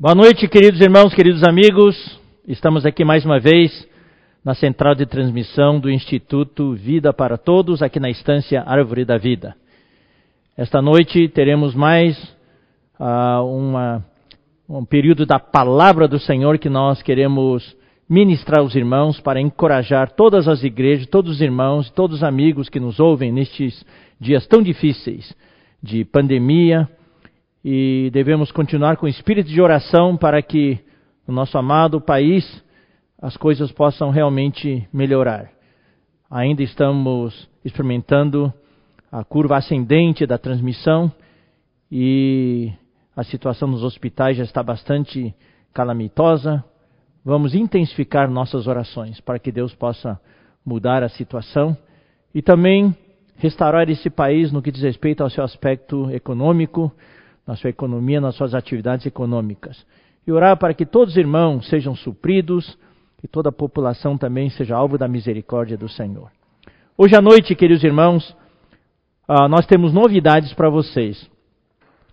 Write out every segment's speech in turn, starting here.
Boa noite, queridos irmãos, queridos amigos. Estamos aqui mais uma vez na central de transmissão do Instituto Vida para Todos, aqui na estância Árvore da Vida. Esta noite teremos mais uh, uma, um período da palavra do Senhor que nós queremos ministrar aos irmãos para encorajar todas as igrejas, todos os irmãos, todos os amigos que nos ouvem nestes dias tão difíceis de pandemia e devemos continuar com espírito de oração para que no nosso amado país as coisas possam realmente melhorar. Ainda estamos experimentando a curva ascendente da transmissão e a situação nos hospitais já está bastante calamitosa. Vamos intensificar nossas orações para que Deus possa mudar a situação e também restaurar esse país no que diz respeito ao seu aspecto econômico, na sua economia, nas suas atividades econômicas. E orar para que todos os irmãos sejam supridos, que toda a população também seja alvo da misericórdia do Senhor. Hoje à noite, queridos irmãos, uh, nós temos novidades para vocês.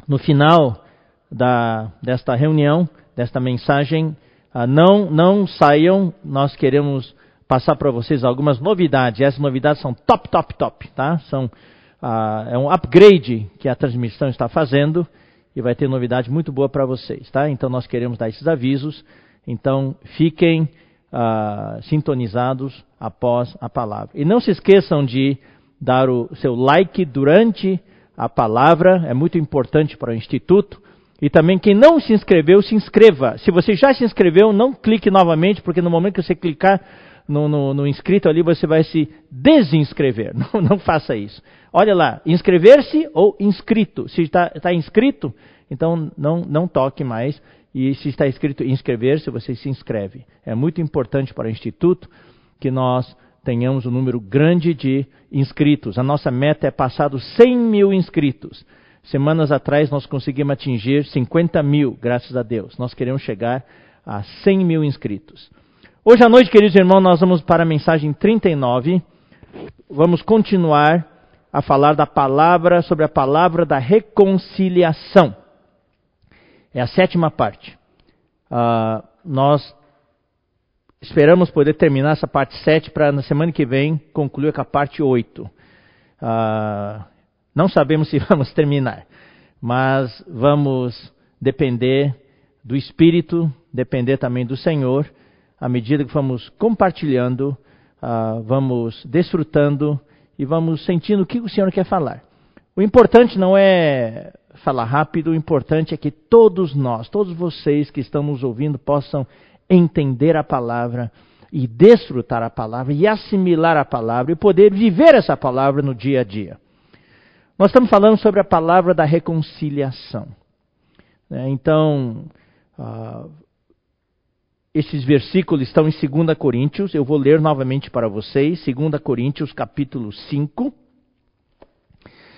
No final da, desta reunião, desta mensagem, uh, não, não saiam, nós queremos passar para vocês algumas novidades. Essas novidades são top, top, top, tá? São, uh, é um upgrade que a transmissão está fazendo e vai ter novidade muito boa para vocês, tá? Então nós queremos dar esses avisos. Então fiquem uh, sintonizados após a palavra. E não se esqueçam de dar o seu like durante a palavra, é muito importante para o Instituto. E também quem não se inscreveu, se inscreva. Se você já se inscreveu, não clique novamente, porque no momento que você clicar no, no, no inscrito ali, você vai se desinscrever. Não, não faça isso. Olha lá, inscrever-se ou inscrito. Se está, inscrito, então não, não toque mais. E se está escrito inscrever-se, você se inscreve. É muito importante para o Instituto que nós tenhamos um número grande de inscritos. A nossa meta é passar dos 100 mil inscritos. Semanas atrás nós conseguimos atingir 50 mil, graças a Deus. Nós queremos chegar a 100 mil inscritos. Hoje à noite, queridos irmãos, nós vamos para a mensagem 39. Vamos continuar a falar da palavra, sobre a palavra da reconciliação. É a sétima parte. Uh, nós esperamos poder terminar essa parte 7 para na semana que vem concluir com a parte 8. Uh, ah, não sabemos se vamos terminar, mas vamos depender do Espírito, depender também do Senhor, à medida que vamos compartilhando, uh, vamos desfrutando e vamos sentindo o que o Senhor quer falar. O importante não é falar rápido, o importante é que todos nós, todos vocês que estão nos ouvindo, possam entender a palavra e desfrutar a palavra e assimilar a palavra e poder viver essa palavra no dia a dia. Nós estamos falando sobre a palavra da reconciliação. Né? Então, uh, esses versículos estão em 2 Coríntios, eu vou ler novamente para vocês, 2 Coríntios capítulo 5.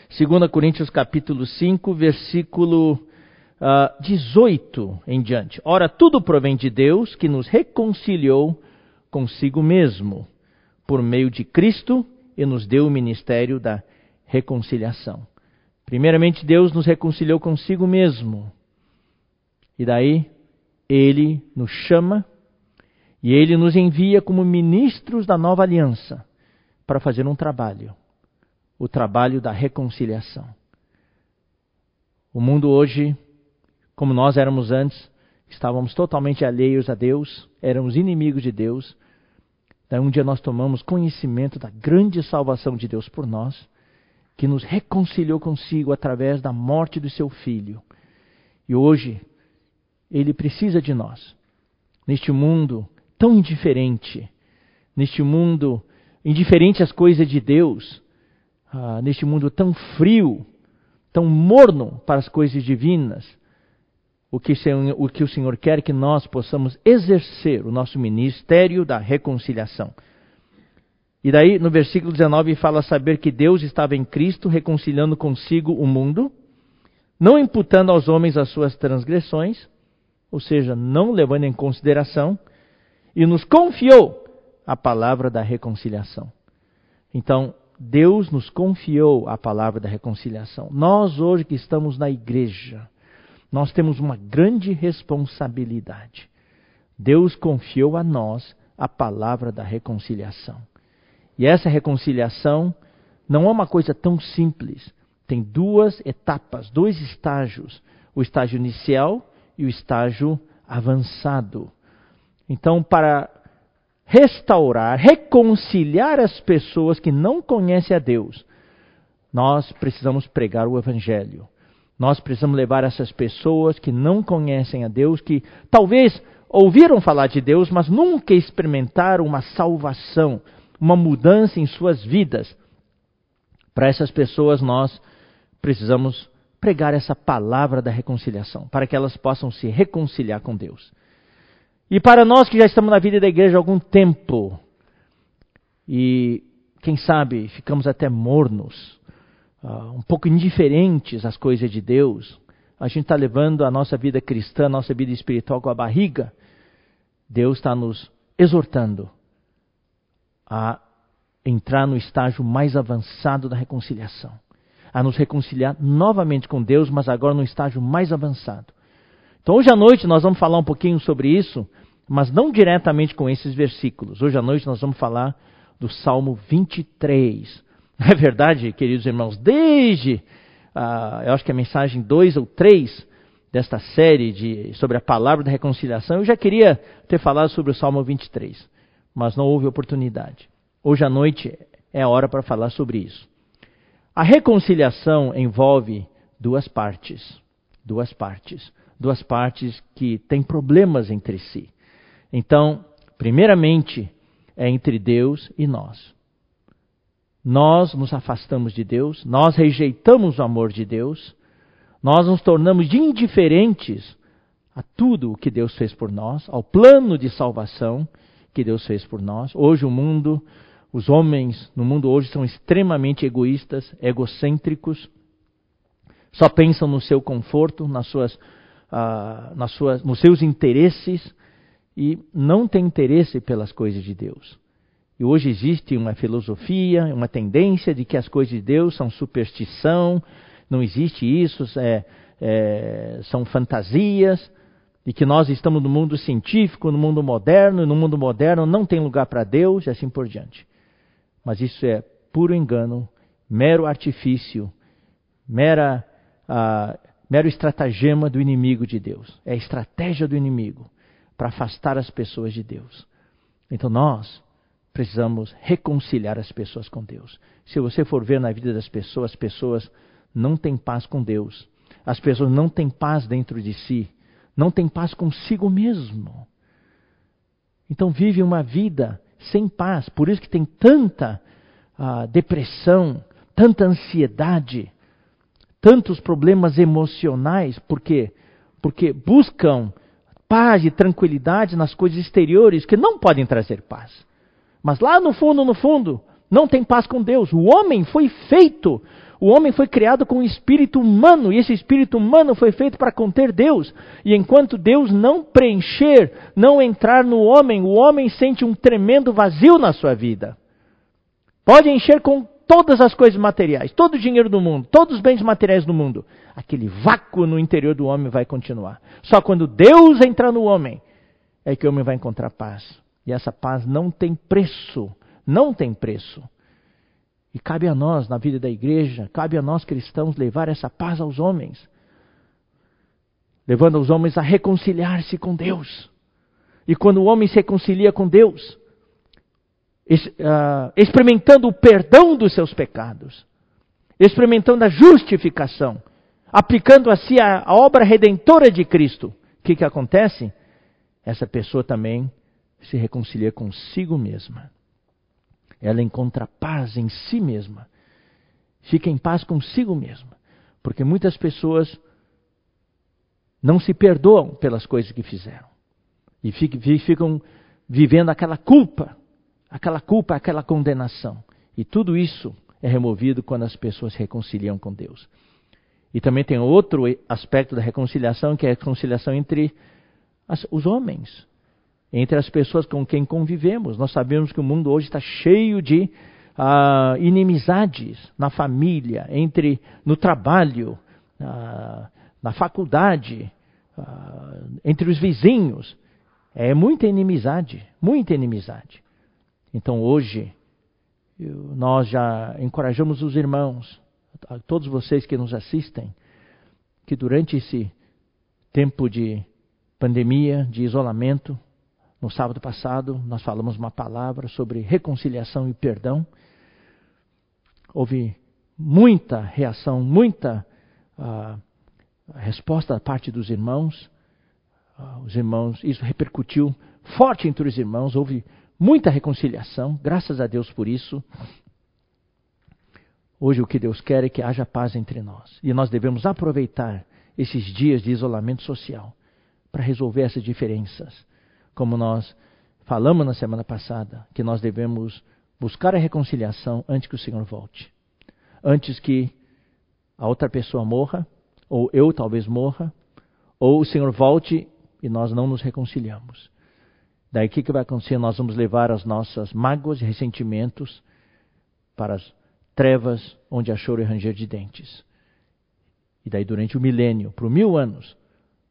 2 Coríntios capítulo 5, versículo uh, ah, 18 em diante. Ora, tudo provém de Deus que nos reconciliou consigo mesmo, por meio de Cristo, e nos deu o ministério da reconciliação. Primeiramente, Deus nos reconciliou consigo mesmo. E daí, ele nos chama e ele nos envia como ministros da nova aliança para fazer um trabalho o trabalho da reconciliação. O mundo hoje, como nós éramos antes, estávamos totalmente alheios a Deus, éramos inimigos de Deus. Daí um dia nós tomamos conhecimento da grande salvação de Deus por nós, que nos reconciliou consigo através da morte do seu filho. E hoje ele precisa de nós. Neste mundo tão indiferente, neste mundo indiferente às coisas de Deus, ah, neste mundo tão frio, tão morno para as coisas divinas, o que, o que o Senhor quer que nós possamos exercer o nosso ministério da reconciliação. E daí, no versículo 19, fala saber que Deus estava em Cristo reconciliando consigo o mundo, não imputando aos homens as suas transgressões, ou seja, não levando em consideração, e nos confiou a palavra da reconciliação. Então, Deus nos confiou a palavra da reconciliação. Nós, hoje que estamos na igreja, nós temos uma grande responsabilidade. Deus confiou a nós a palavra da reconciliação. E essa reconciliação não é uma coisa tão simples. Tem duas etapas, dois estágios: o estágio inicial e o estágio avançado. Então, para restaurar, reconciliar as pessoas que não conhecem a Deus, nós precisamos pregar o Evangelho. Nós precisamos levar essas pessoas que não conhecem a Deus, que talvez ouviram falar de Deus, mas nunca experimentaram uma salvação, uma mudança em suas vidas. Para essas pessoas, nós precisamos pregar essa palavra da reconciliação, para que elas possam se reconciliar com Deus. E para nós que já estamos na vida da igreja há algum tempo, e quem sabe ficamos até mornos, uh, um pouco indiferentes às coisas de Deus, a gente está levando a nossa vida cristã, a nossa vida espiritual com a barriga, Deus está nos exortando a entrar no estágio mais avançado da reconciliação, a nos reconciliar novamente com Deus, mas agora no estágio mais avançado. Então, hoje à noite nós vamos falar um pouquinho sobre isso, mas não diretamente com esses versículos. Hoje à noite nós vamos falar do Salmo 23. Não é verdade, queridos irmãos? Desde, uh, eu acho que a mensagem 2 ou 3 desta série de, sobre a palavra da reconciliação, eu já queria ter falado sobre o Salmo 23, mas não houve oportunidade. Hoje à noite é a hora para falar sobre isso. A reconciliação envolve duas partes. Duas partes duas partes que têm problemas entre si. Então, primeiramente, é entre Deus e nós. Nós nos afastamos de Deus, nós rejeitamos o amor de Deus, nós nos tornamos indiferentes a tudo o que Deus fez por nós, ao plano de salvação que Deus fez por nós. Hoje o mundo, os homens no mundo hoje são extremamente egoístas, egocêntricos, só pensam no seu conforto, nas suas ah, nas suas, nos seus interesses e não tem interesse pelas coisas de Deus. E hoje existe uma filosofia, uma tendência de que as coisas de Deus são superstição, não existe isso, é, é, são fantasias, e que nós estamos no mundo científico, no mundo moderno, e no mundo moderno não tem lugar para Deus, e assim por diante. Mas isso é puro engano, mero artifício, mera ah, mero estratagema do inimigo de Deus. É a estratégia do inimigo para afastar as pessoas de Deus. Então nós precisamos reconciliar as pessoas com Deus. Se você for ver na vida das pessoas, as pessoas não têm paz com Deus. As pessoas não têm paz dentro de si, não têm paz consigo mesmo. Então vive uma vida sem paz. Por isso que tem tanta uh, depressão, tanta ansiedade, tantos problemas emocionais, por quê? Porque buscam paz e tranquilidade nas coisas exteriores que não podem trazer paz. Mas lá no fundo, no fundo, não tem paz com Deus. O homem foi feito, o homem foi criado com um espírito humano, e esse espírito humano foi feito para conter Deus. E enquanto Deus não preencher, não entrar no homem, o homem sente um tremendo vazio na sua vida. Pode encher com todas as coisas materiais, todo o dinheiro do mundo, todos os bens materiais do mundo, aquele vácuo no interior do homem vai continuar. Só quando Deus entrar no homem é que o homem vai encontrar paz. E essa paz não tem preço, não tem preço. E cabe a nós, na vida da igreja, cabe a nós cristãos levar essa paz aos homens, levando os homens a reconciliar-se com Deus. E quando o homem se reconcilia com Deus, uh, experimentando o perdão dos seus pecados, experimentando a justificação, aplicando a si a obra redentora de Cristo, o que, que acontece? Essa pessoa também se reconcilia consigo mesma. Ela encontra paz em si mesma. Fica em paz consigo mesma. Porque muitas pessoas não se perdoam pelas coisas que fizeram. E ficam vivendo aquela culpa aquela culpa, aquela condenação. E tudo isso é removido quando as pessoas se reconciliam com Deus. E também tem outro aspecto da reconciliação, que é a reconciliação entre as, os homens, entre as pessoas com quem convivemos. Nós sabemos que o mundo hoje está cheio de uh, inimizades na família, entre no trabalho, uh, na faculdade, uh, entre os vizinhos. É muita inimizade, muita inimizade. Então hoje, nós já encorajamos os irmãos, a todos vocês que nos assistem, que durante esse tempo de pandemia, de isolamento, no sábado passado nós falamos uma palavra sobre reconciliação e perdão. Houve muita reação, muita uh, resposta da parte dos irmãos. Uh, os irmãos, isso repercutiu forte entre os irmãos, houve muita reconciliação, graças a Deus por isso. Hoje o que Deus quer é que haja paz entre nós. E nós devemos aproveitar esses dias de isolamento social para resolver essas diferenças. Como nós falamos na semana passada, que nós devemos buscar a reconciliação antes que o Senhor volte. Antes que a outra pessoa morra, ou eu talvez morra, ou o Senhor volte e nós não nos reconciliamos. Daí o que, que vai acontecer? Nós vamos levar as nossas mágoas e ressentimentos para as trevas onde há choro e ranger de dentes. E daí durante o milênio, por mil anos,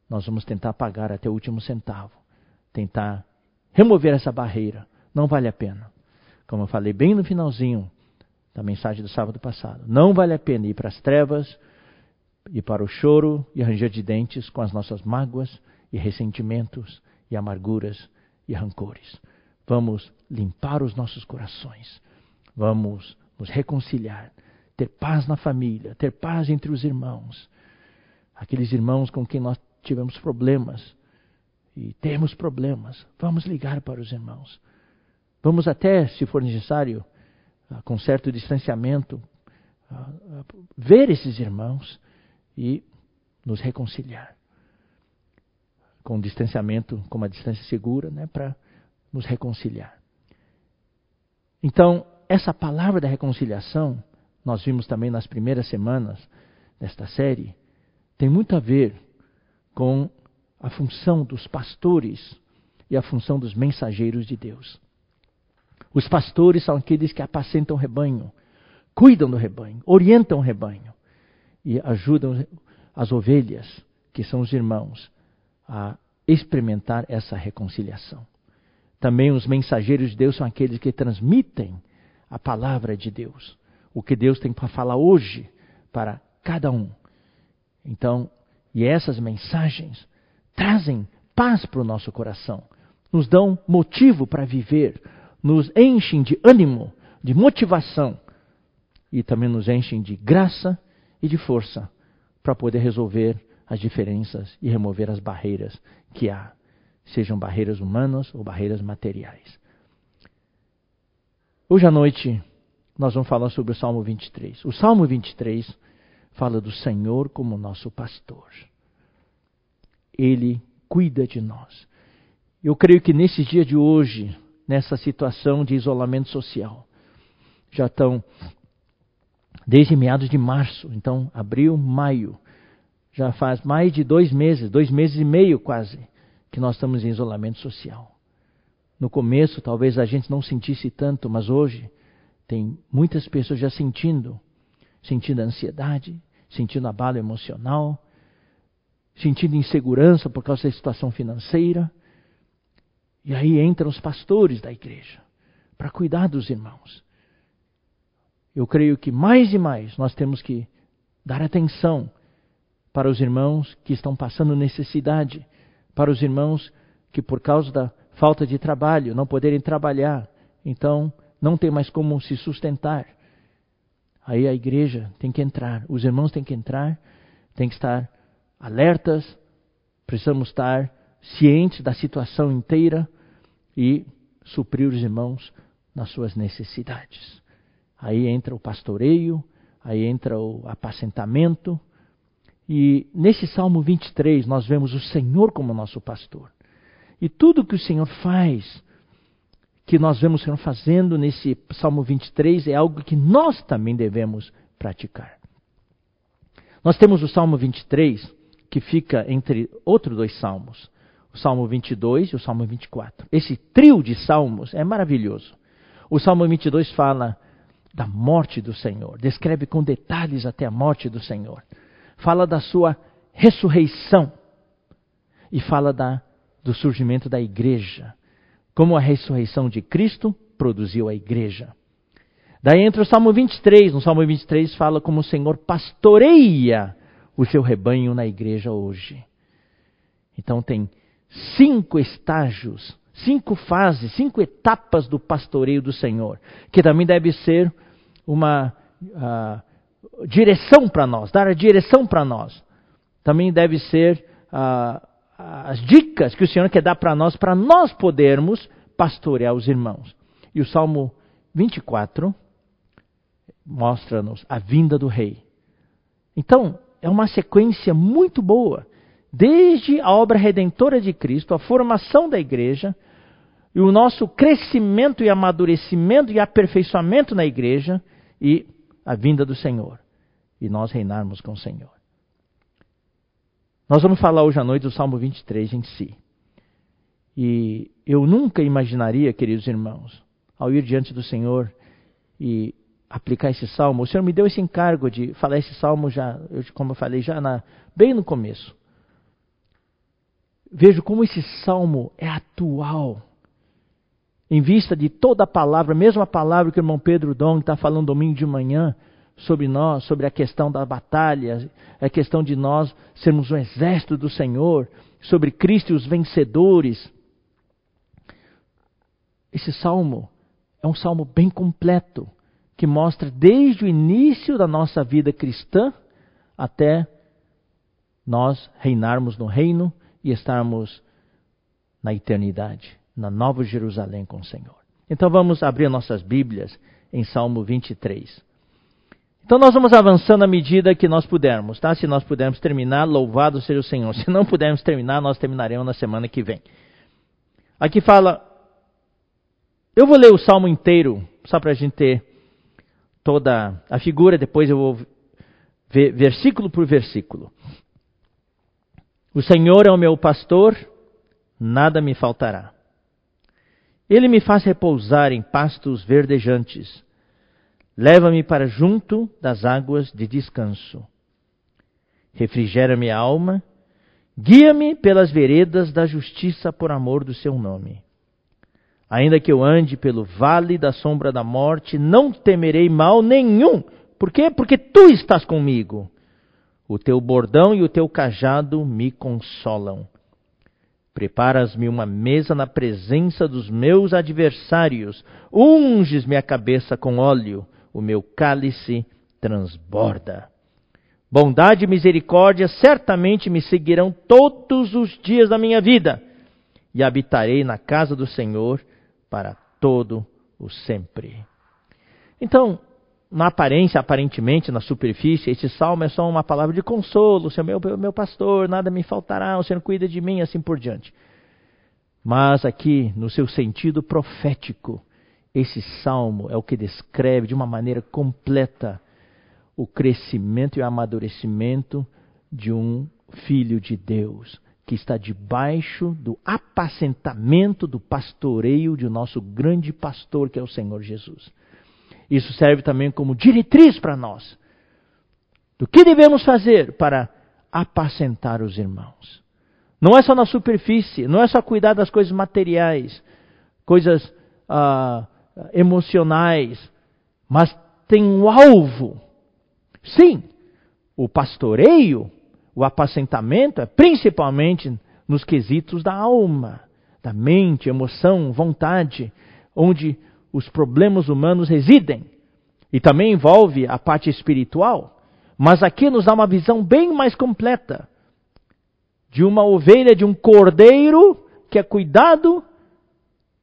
nós vamos tentar pagar até o último centavo. Tentar remover essa barreira. Não vale a pena. Como eu falei bem no finalzinho da mensagem do sábado passado. Não vale a pena ir para as trevas e para o choro e ranger de dentes com as nossas mágoas e ressentimentos e amarguras e rancores. Vamos limpar os nossos corações. Vamos nos reconciliar, ter paz na família, ter paz entre os irmãos. Aqueles irmãos com quem nós tivemos problemas e temos problemas, vamos ligar para os irmãos. Vamos até, se for necessário, ah, com certo distanciamento, ah, ah, ver esses irmãos e nos reconciliar com distanciamento, com uma distância segura, né, para nos reconciliar. Então, essa palavra da reconciliação, nós vimos também nas primeiras semanas desta série, tem muito a ver com a função dos pastores e a função dos mensageiros de Deus. Os pastores são aqueles que apacentam o rebanho, cuidam do rebanho, orientam o rebanho e ajudam as ovelhas, que são os irmãos, a experimentar essa reconciliação. Também os mensageiros de Deus são aqueles que transmitem a palavra de Deus, o que Deus tem para falar hoje para cada um. Então, e essas mensagens trazem paz para o nosso coração, nos dão motivo para viver, nos enchem de ânimo, de motivação e também nos enchem de graça e de força para poder resolver as diferenças e remover as barreiras que há, sejam barreiras humanas ou barreiras materiais. Hoje à noite nós vamos falar sobre o Salmo 23. O Salmo 23 fala do Senhor como nosso pastor. Ele cuida de nós. Eu creio que nesse dia de hoje, nessa situação de isolamento social, já estão desde meados de março, então abril, maio, já faz mais de dois meses, dois meses e meio quase, que nós estamos em isolamento social. No começo, talvez a gente não sentisse tanto, mas hoje tem muitas pessoas já sentindo, sentindo ansiedade, sentindo abalo emocional, sentindo insegurança por causa da situação financeira. E aí entram os pastores da igreja para cuidar dos irmãos. Eu creio que mais e mais nós temos que dar atenção para os irmãos que estão passando necessidade, para os irmãos que, por causa da falta de trabalho, não poderem trabalhar, então não tem mais como se sustentar. Aí a igreja tem que entrar, os irmãos têm que entrar, têm que estar alertas, precisamos estar cientes da situação inteira e suprir os irmãos nas suas necessidades. Aí entra o pastoreio, aí entra o apacentamento, e nesse Salmo 23 nós vemos o Senhor como nosso pastor. E tudo que o Senhor faz, que nós vemos o Senhor fazendo nesse Salmo 23, é algo que nós também devemos praticar. Nós temos o Salmo 23, que fica entre outros dois salmos, o Salmo 22 e o Salmo 24. Esse trio de salmos é maravilhoso. O Salmo 22 fala da morte do Senhor, descreve com detalhes até a morte do Senhor fala da sua ressurreição e fala da, do surgimento da igreja, como a ressurreição de Cristo produziu a igreja. Daí entra o Salmo 23. No Salmo 23 fala como o Senhor pastoreia o seu rebanho na igreja hoje. Então tem cinco estágios, cinco fases, cinco etapas do pastoreio do Senhor, que também deve ser uma uh, direção para nós, dar a direção para nós. Também deve ser uh, as dicas que o Senhor quer dar para nós, para nós podermos pastorear os irmãos. E o Salmo 24 mostra-nos a vinda do Rei. Então, é uma sequência muito boa desde a obra redentora de Cristo, a formação da igreja, e o nosso crescimento e amadurecimento e aperfeiçoamento na igreja e a vinda do Senhor. E nós reinarmos com o Senhor. Nós vamos falar hoje à noite do Salmo 23 em si. E eu nunca imaginaria, queridos irmãos, ao ir diante do Senhor e aplicar esse salmo, o Senhor me deu esse encargo de falar esse salmo já, como eu falei já na, bem no começo. Vejo como esse salmo é atual. Em vista de toda a palavra, mesmo a palavra que o irmão Pedro Dong está falando domingo de manhã sobre nós, sobre a questão da batalha, a questão de nós sermos um exército do Senhor, sobre Cristo e os vencedores. Esse salmo é um salmo bem completo, que mostra desde o início da nossa vida cristã até nós reinarmos no reino e estarmos na eternidade, na Nova Jerusalém com o Senhor. Então vamos abrir nossas Bíblias em Salmo 23. Então nós vamos avançando à medida que nós pudermos, tá? Se nós pudermos terminar, louvado seja o Senhor. Se não pudermos terminar, nós terminaremos na semana que vem. Aqui fala, eu vou ler o salmo inteiro, só para a gente ter toda a figura, depois eu vou ver versículo por versículo. O Senhor é o meu pastor, nada me faltará. Ele me faz repousar em pastos verdejantes. Leva-me para junto das águas de descanso. Refrigera minha alma. Guia-me pelas veredas da justiça por amor do seu nome. Ainda que eu ande pelo vale da sombra da morte, não temerei mal nenhum. Por quê? Porque tu estás comigo. O teu bordão e o teu cajado me consolam. Preparas-me uma mesa na presença dos meus adversários. Unges minha cabeça com óleo. O meu cálice transborda. Bondade e misericórdia certamente me seguirão todos os dias da minha vida, e habitarei na casa do Senhor para todo o sempre. Então, na aparência, aparentemente, na superfície, esse salmo é só uma palavra de consolo, Senhor meu, meu pastor, nada me faltará, o Senhor cuida de mim, assim por diante. Mas aqui, no seu sentido profético, esse salmo é o que descreve de uma maneira completa o crescimento e o amadurecimento de um filho de Deus, que está debaixo do apacentamento, do pastoreio de nosso grande pastor, que é o Senhor Jesus. Isso serve também como diretriz para nós. Do que devemos fazer para apacentar os irmãos? Não é só na superfície, não é só cuidar das coisas materiais, coisas ah, emocionais, mas tem um alvo. Sim, o pastoreio, o apacentamento é principalmente nos quesitos da alma, da mente, emoção, vontade, onde os problemas humanos residem. E também envolve a parte espiritual. Mas aqui nos dá uma visão bem mais completa de uma ovelha, de um cordeiro que é cuidado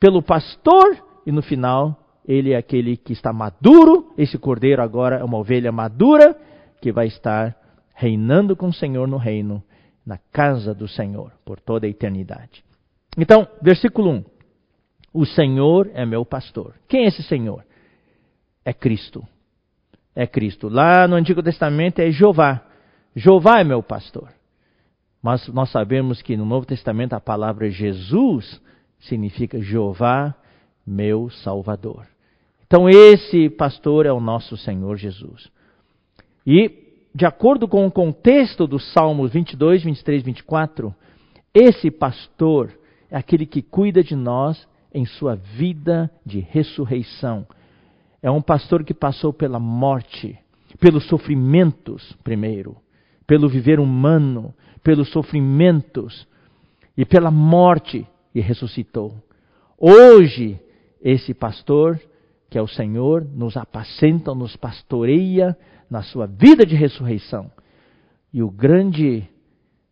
pelo pastor e no final ele é aquele que está maduro. Esse cordeiro agora é uma ovelha madura que vai estar reinando com o Senhor no reino, na casa do Senhor, por toda a eternidade. Então, versículo 1. O Senhor é meu pastor. Quem é esse Senhor? É Cristo. É Cristo. Lá no Antigo Testamento é Jeová. Jeová é meu pastor. Mas nós sabemos que no Novo Testamento a palavra Jesus significa Jeová, meu Salvador. Então esse pastor é o nosso Senhor Jesus. E de acordo com o contexto dos Salmos 22, 23, 24, esse pastor é aquele que cuida de nós em sua vida de ressurreição. É um pastor que passou pela morte, pelos sofrimentos primeiro, pelo viver humano, pelos sofrimentos e pela morte e ressuscitou. Hoje, esse pastor, que é o Senhor, nos apacenta, nos pastoreia na sua vida de ressurreição. E o grande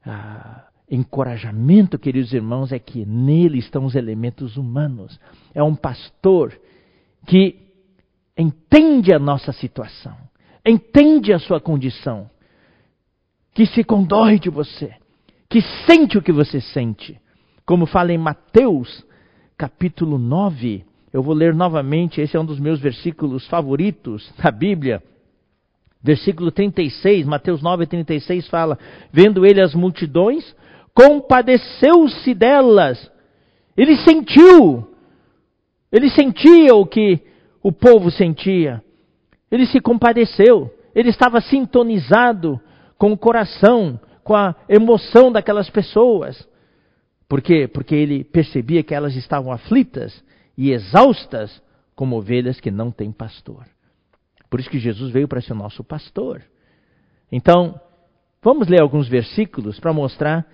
ah, encorajamento, queridos irmãos, é que nele estão os elementos humanos. É um pastor que entende a nossa situação, entende a sua condição, que se condói de você, que sente o que você sente. Como fala em Mateus, capítulo 9, eu vou ler novamente, esse é um dos meus versículos favoritos da Bíblia. Versículo 36, Mateus 9, 36 fala: Vendo ele as multidões, compadeceu-se delas. Ele sentiu, ele sentia o que o povo sentia. Ele se compadeceu, ele estava sintonizado com o coração, com a emoção daquelas pessoas. Por quê? Porque ele percebia que elas estavam aflitas e exaustas como ovelhas que não têm pastor. Por isso que Jesus veio para ser nosso pastor. Então, vamos ler alguns versículos para mostrar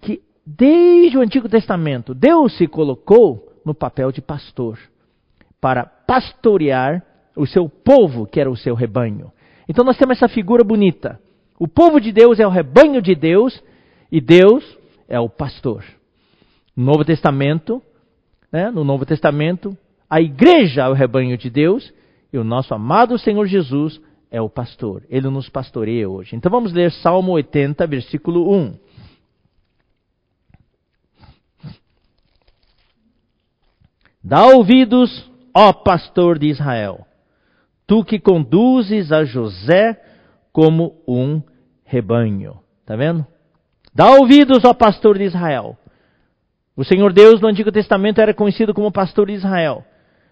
que desde o Antigo Testamento Deus se colocou no papel de pastor para pastorear o seu povo, que era o seu rebanho. Então nós temos essa figura bonita. O povo de Deus é o rebanho de Deus e Deus é o pastor. No Novo Testamento, né, no Novo Testamento, a igreja é o rebanho de Deus e o nosso amado Senhor Jesus é o pastor. Ele nos pastoreia hoje. Então vamos ler Salmo 80, versículo 1. Dá ouvidos, ó pastor de Israel, tu que conduzes a José como um rebanho. Está vendo? Dá ouvidos, ó pastor de Israel. O Senhor Deus no Antigo Testamento era conhecido como pastor de Israel,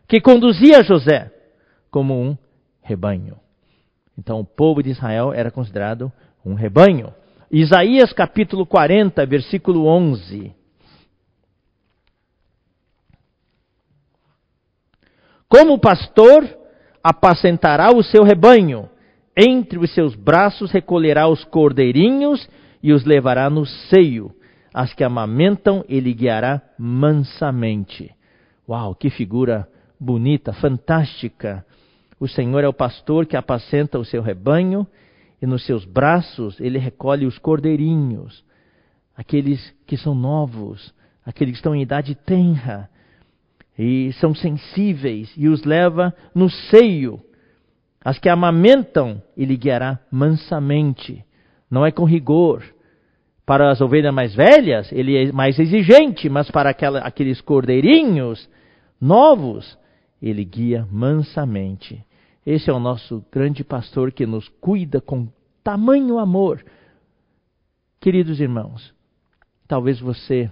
que conduzia José como um rebanho. Então o povo de Israel era considerado um rebanho. Isaías capítulo 40, versículo 11. Como pastor, apacentará o seu rebanho, entre os seus braços recolherá os cordeirinhos e os levará no seio. As que amamentam, ele guiará mansamente. Uau, que figura bonita, fantástica. O Senhor é o pastor que apacenta o seu rebanho, e nos seus braços ele recolhe os cordeirinhos, aqueles que são novos, aqueles que estão em idade tenra, e são sensíveis e os leva no seio. As que amamentam, ele guiará mansamente, não é com rigor. Para as ovelhas mais velhas, ele é mais exigente, mas para aquela, aqueles cordeirinhos novos, ele guia mansamente. Esse é o nosso grande pastor que nos cuida com tamanho amor. Queridos irmãos, talvez você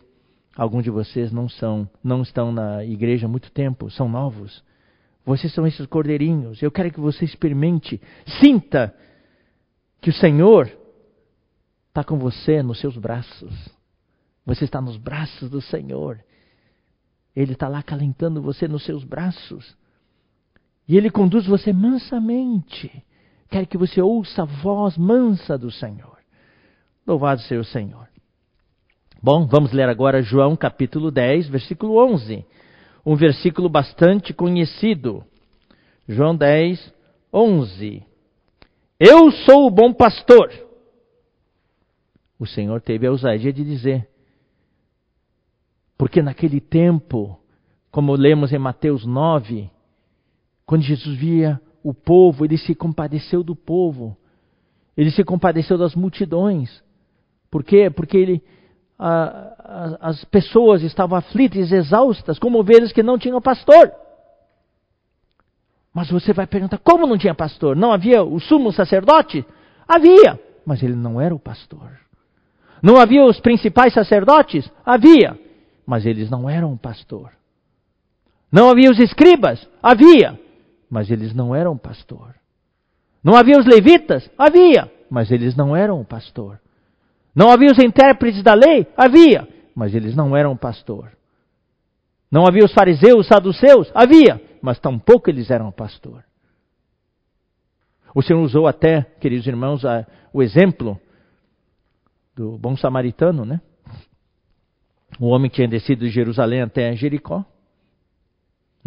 Alguns de vocês não são, não estão na igreja há muito tempo, são novos. Vocês são esses cordeirinhos. Eu quero que você experimente, sinta que o Senhor está com você nos seus braços. Você está nos braços do Senhor. Ele está lá calentando você nos seus braços. E Ele conduz você mansamente. Quer que você ouça a voz mansa do Senhor. Louvado seja o Senhor. Bom, vamos ler agora João capítulo 10, versículo 11. Um versículo bastante conhecido. João 10, 11. Eu sou o bom pastor. O Senhor teve a ousadia de dizer. Porque naquele tempo, como lemos em Mateus 9, quando Jesus via o povo, ele se compadeceu do povo. Ele se compadeceu das multidões. Por quê? Porque ele as pessoas estavam aflitas, exaustas, como ovelhas que não tinham pastor. Mas você vai perguntar: como não tinha pastor? Não havia o sumo sacerdote? Havia, mas ele não era o pastor. Não havia os principais sacerdotes? Havia, mas eles não eram o pastor. Não havia os escribas? Havia, mas eles não eram pastor. Não havia os levitas? Havia, mas eles não eram pastor. Não havia os intérpretes da lei? Havia, mas eles não eram pastor. Não havia os fariseus, saduceus? Havia, mas tampouco eles eram pastor. O Senhor usou até, queridos irmãos, o exemplo do bom samaritano, né? O homem que tinha descido de Jerusalém até Jericó.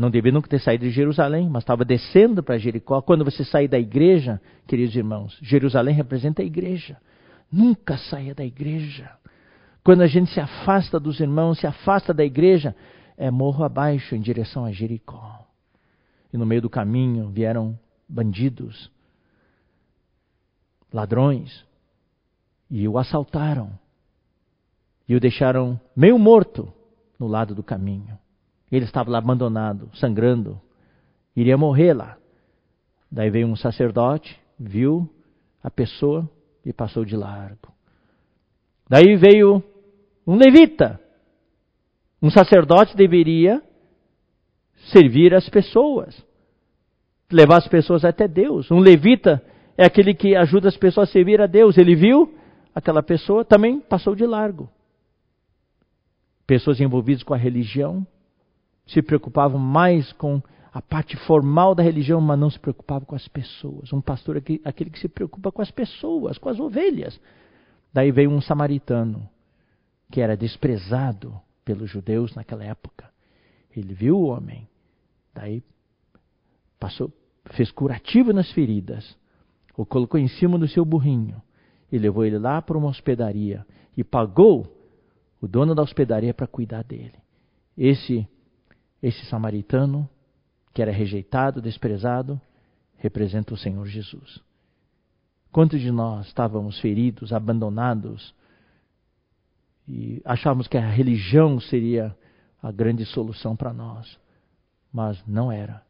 Não devia nunca ter saído de Jerusalém, mas estava descendo para Jericó. Quando você sai da igreja, queridos irmãos, Jerusalém representa a igreja. Nunca saia da igreja. Quando a gente se afasta dos irmãos, se afasta da igreja, é morro abaixo em direção a Jericó. E no meio do caminho vieram bandidos, ladrões, e o assaltaram. E o deixaram meio morto no lado do caminho. Ele estava lá abandonado, sangrando, iria morrer lá. Daí veio um sacerdote, viu a pessoa e passou de largo. Daí veio um levita. Um sacerdote deveria servir as pessoas, levar as pessoas até Deus. Um levita é aquele que ajuda as pessoas a servir a Deus. Ele viu aquela pessoa, também passou de largo. Pessoas envolvidas com a religião se preocupavam mais com a parte formal da religião, mas não se preocupava com as pessoas. Um pastor é aquele que se preocupa com as pessoas, com as ovelhas. Daí veio um samaritano, que era desprezado pelos judeus naquela época. Ele viu o homem, daí passou, fez curativo nas feridas, o colocou em cima do seu burrinho e levou ele lá para uma hospedaria e pagou o dono da hospedaria para cuidar dele. Esse esse samaritano que era rejeitado, desprezado, representa o Senhor Jesus. Quantos de nós estávamos feridos, abandonados e achávamos que a religião seria a grande solução para nós, mas não era.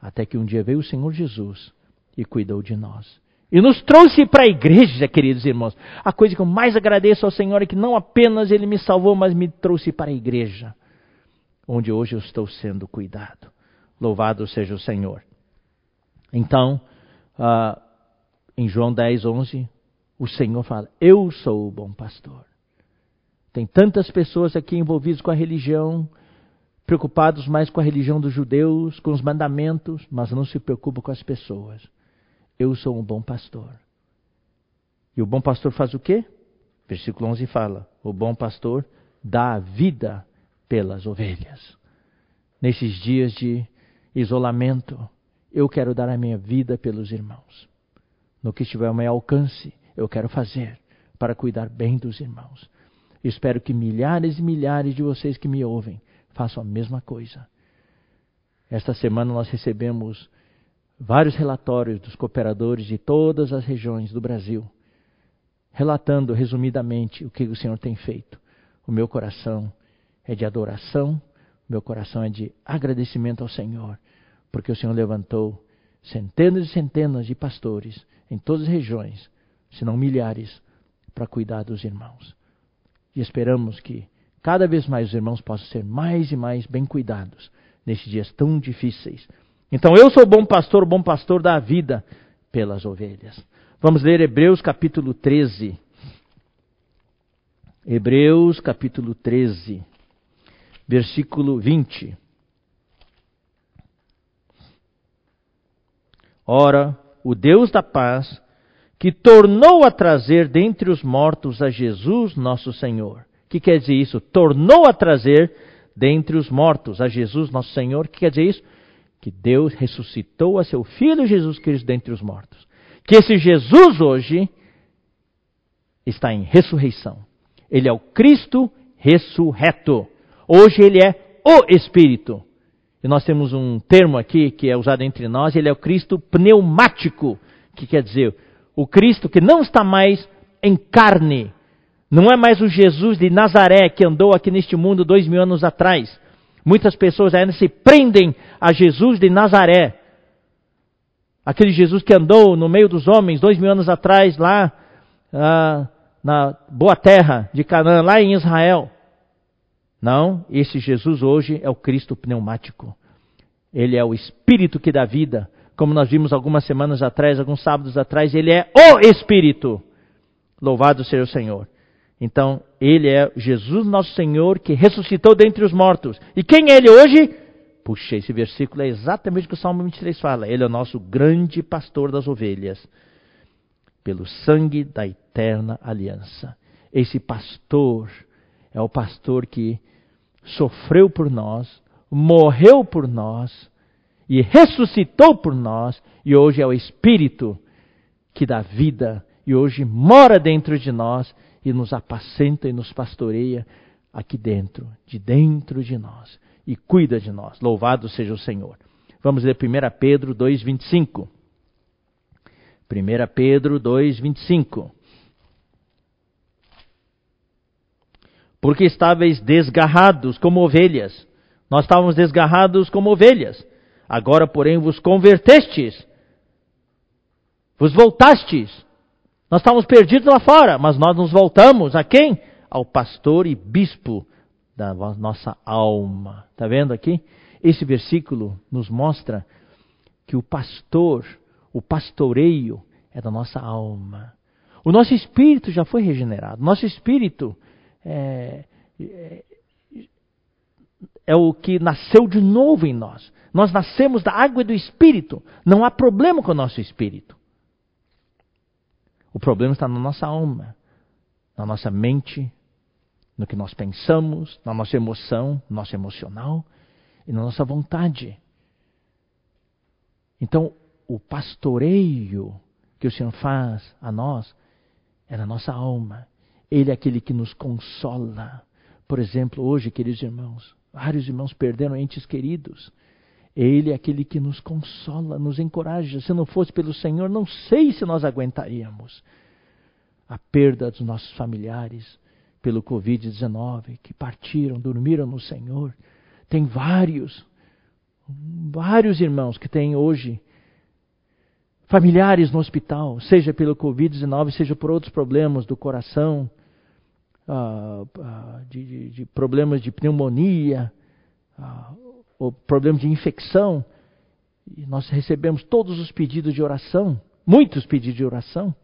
Até que um dia veio o Senhor Jesus e cuidou de nós. E nos trouxe para a igreja, queridos irmãos. A coisa que eu mais agradeço ao Senhor é que não apenas Ele me salvou, mas me trouxe para a igreja, onde hoje eu estou sendo cuidado. Louvado seja o Senhor. Então, uh, em João 10, 11, o Senhor fala: Eu sou o bom pastor. Tem tantas pessoas aqui envolvidas com a religião, preocupados mais com a religião dos judeus, com os mandamentos, mas não se preocupam com as pessoas. Eu sou um bom pastor. E o bom pastor faz o quê? Versículo 11 fala: O bom pastor dá a vida pelas ovelhas. Nesses dias de isolamento, eu quero dar a minha vida pelos irmãos. No que estiver ao meu alcance, eu quero fazer para cuidar bem dos irmãos. Espero que milhares e milhares de vocês que me ouvem façam a mesma coisa. Esta semana nós recebemos vários relatórios dos cooperadores de todas as regiões do Brasil, relatando resumidamente o que o Senhor tem feito. O meu coração é de adoração, meu coração é de agradecimento ao Senhor porque o Senhor levantou centenas e centenas de pastores em todas as regiões, se não milhares, para cuidar dos irmãos. E esperamos que cada vez mais os irmãos possam ser mais e mais bem cuidados nesses dias tão difíceis. Então eu sou bom pastor, bom pastor da vida pelas ovelhas. Vamos ler Hebreus capítulo 13. Hebreus capítulo 13, versículo 20. Ora, o Deus da paz, que tornou a trazer dentre os mortos a Jesus nosso Senhor. O que quer dizer isso? Tornou a trazer dentre os mortos a Jesus nosso Senhor. O que quer dizer isso? Que Deus ressuscitou a seu Filho Jesus Cristo dentre os mortos. Que esse Jesus hoje está em ressurreição. Ele é o Cristo ressurreto. Hoje ele é o Espírito. E nós temos um termo aqui que é usado entre nós, ele é o Cristo pneumático, que quer dizer o Cristo que não está mais em carne. Não é mais o Jesus de Nazaré que andou aqui neste mundo dois mil anos atrás. Muitas pessoas ainda se prendem a Jesus de Nazaré. Aquele Jesus que andou no meio dos homens dois mil anos atrás, lá ah, na boa terra de Canaã, lá em Israel. Não, esse Jesus hoje é o Cristo pneumático. Ele é o Espírito que dá vida, como nós vimos algumas semanas atrás, alguns sábados atrás, ele é o Espírito. Louvado seja o Senhor. Então, ele é Jesus nosso Senhor que ressuscitou dentre os mortos. E quem é ele hoje? Puxa, esse versículo é exatamente o que o Salmo 23 fala. Ele é o nosso grande pastor das ovelhas, pelo sangue da eterna aliança. Esse pastor é o pastor que sofreu por nós, morreu por nós e ressuscitou por nós, e hoje é o Espírito que dá vida e hoje mora dentro de nós e nos apacenta e nos pastoreia aqui dentro, de dentro de nós, e cuida de nós. Louvado seja o Senhor. Vamos ler 1 Pedro 2,25. 1 Pedro 2,25. Porque estáveis desgarrados como ovelhas. Nós estávamos desgarrados como ovelhas. Agora, porém, vos convertestes. Vos voltastes nós estávamos perdidos lá fora, mas nós nos voltamos a quem? Ao pastor e bispo da nossa alma. Está vendo aqui? Esse versículo nos mostra que o pastor, o pastoreio, é da nossa alma. O nosso espírito já foi regenerado. Nosso espírito é, é, é o que nasceu de novo em nós. Nós nascemos da água e do espírito. Não há problema com o nosso espírito. O problema está na nossa alma, na nossa mente, no que nós pensamos, na nossa emoção, no nosso emocional e na nossa vontade. Então, o pastoreio que o Senhor faz a nós é na nossa alma. Ele é aquele que nos consola. Por exemplo, hoje, queridos irmãos, vários irmãos perderam entes queridos. Ele é aquele que nos consola, nos encoraja. Se não fosse pelo Senhor, não sei se nós aguentaríamos a perda dos nossos familiares pelo Covid-19, que partiram, dormiram no Senhor. Tem vários, vários irmãos que têm hoje familiares no hospital, seja pelo Covid-19, seja por outros problemas do coração, uh, uh, de, de, de, problemas de pneumonia, uh, ou problemas de infecção, e nós recebemos todos os pedidos de oração, muitos pedidos de oração.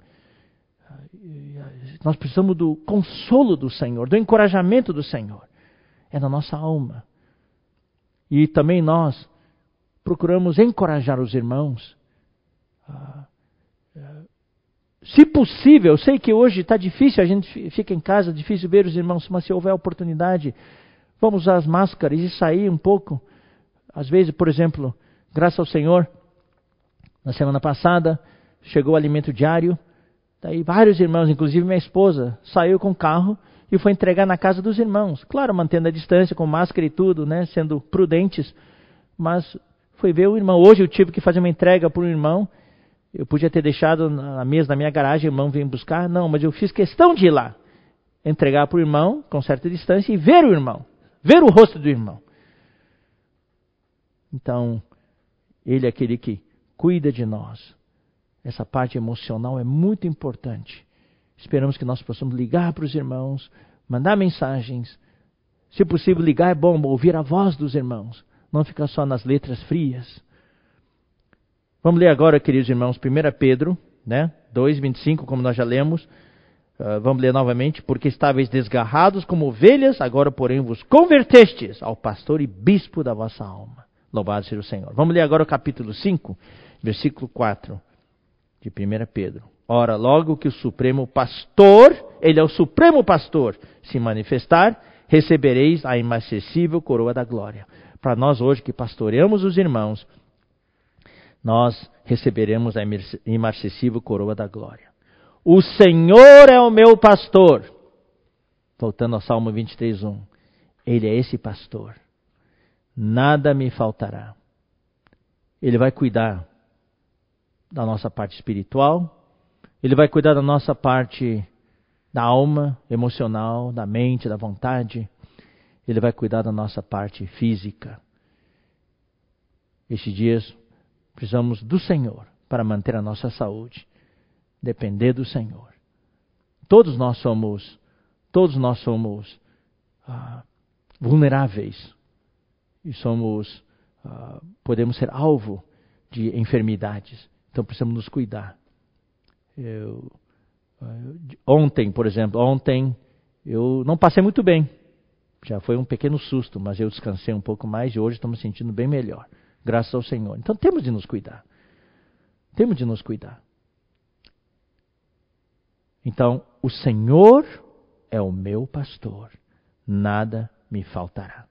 Nós precisamos do consolo do Senhor, do encorajamento do Senhor. É na nossa alma. E também nós procuramos encorajar os irmãos. Ah, ah, se possível, eu sei que hoje está difícil, a gente fica em casa, difícil ver os irmãos, mas se houver oportunidade, vamos usar as máscaras e sair um pouco às vezes, por exemplo, graças ao Senhor, na semana passada, chegou o alimento diário, daí vários irmãos, inclusive minha esposa, saiu com o carro e foi entregar na casa dos irmãos. Claro, mantendo a distância, com máscara e tudo, né, sendo prudentes, mas foi ver o irmão. Hoje eu tive que fazer uma entrega para um irmão. Eu podia ter deixado na mesa da minha garagem, o irmão veio buscar. Não, mas eu fiz questão de ir lá, entregar para o irmão, com certa distância, e ver o irmão, ver o rosto do irmão. Então, Ele é aquele que cuida de nós. Essa parte emocional é muito importante. Esperamos que nós possamos ligar para os irmãos, mandar mensagens. Se possível, ligar é bom, ouvir a voz dos irmãos, não ficar só nas letras frias. Vamos ler agora, queridos irmãos, 1 Pedro, né, 2, 25, como nós já lemos. Uh, vamos ler novamente. Porque estáveis desgarrados como ovelhas, agora, porém, vos convertestes ao pastor e bispo da vossa alma. Louvado seja o Senhor. Vamos ler agora o capítulo 5, versículo 4 de 1 Pedro. Ora, logo que o Supremo Pastor, ele é o Supremo Pastor, se manifestar, recebereis a inacessível coroa da glória. Para nós hoje que pastoreamos os irmãos, nós receberemos a inacessível coroa da glória. O Senhor é o meu pastor. Voltando ao Salmo 23, 1. Ele é esse pastor nada me faltará. Ele vai cuidar da nossa parte espiritual, ele vai cuidar da nossa parte da alma, emocional, da mente, da vontade, ele vai cuidar da nossa parte física. Estes dias precisamos do Senhor para manter a nossa saúde, depender do Senhor. Todos nós somos, todos nós somos ah, vulneráveis e somos, uh, podemos ser alvo de enfermidades. Então precisamos nos cuidar. Eu, ontem, por exemplo, ontem eu não passei muito bem. Já foi um pequeno susto, mas eu descansei um pouco mais e hoje estou me sentindo bem melhor. Graças ao Senhor. Então temos de nos cuidar. Temos de nos cuidar. Então, o Senhor é o meu pastor, nada me faltará.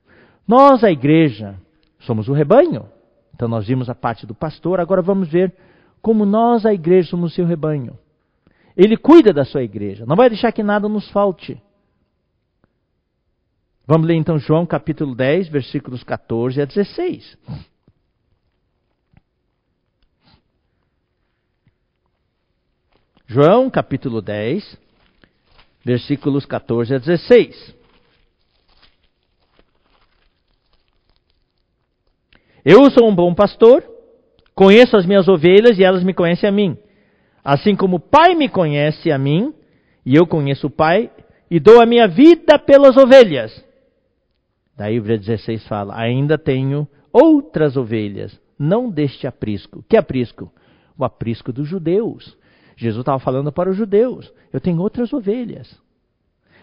Nós, a igreja, somos o rebanho. Então, nós vimos a parte do pastor, agora vamos ver como nós, a igreja, somos o seu rebanho. Ele cuida da sua igreja, não vai deixar que nada nos falte. Vamos ler então João capítulo 10, versículos 14 a 16. João capítulo 10, versículos 14 a 16. Eu sou um bom pastor, conheço as minhas ovelhas e elas me conhecem a mim. Assim como o Pai me conhece a mim, e eu conheço o Pai, e dou a minha vida pelas ovelhas. Daí o 16 fala: Ainda tenho outras ovelhas, não deste aprisco. Que aprisco? O aprisco dos judeus. Jesus estava falando para os judeus: Eu tenho outras ovelhas.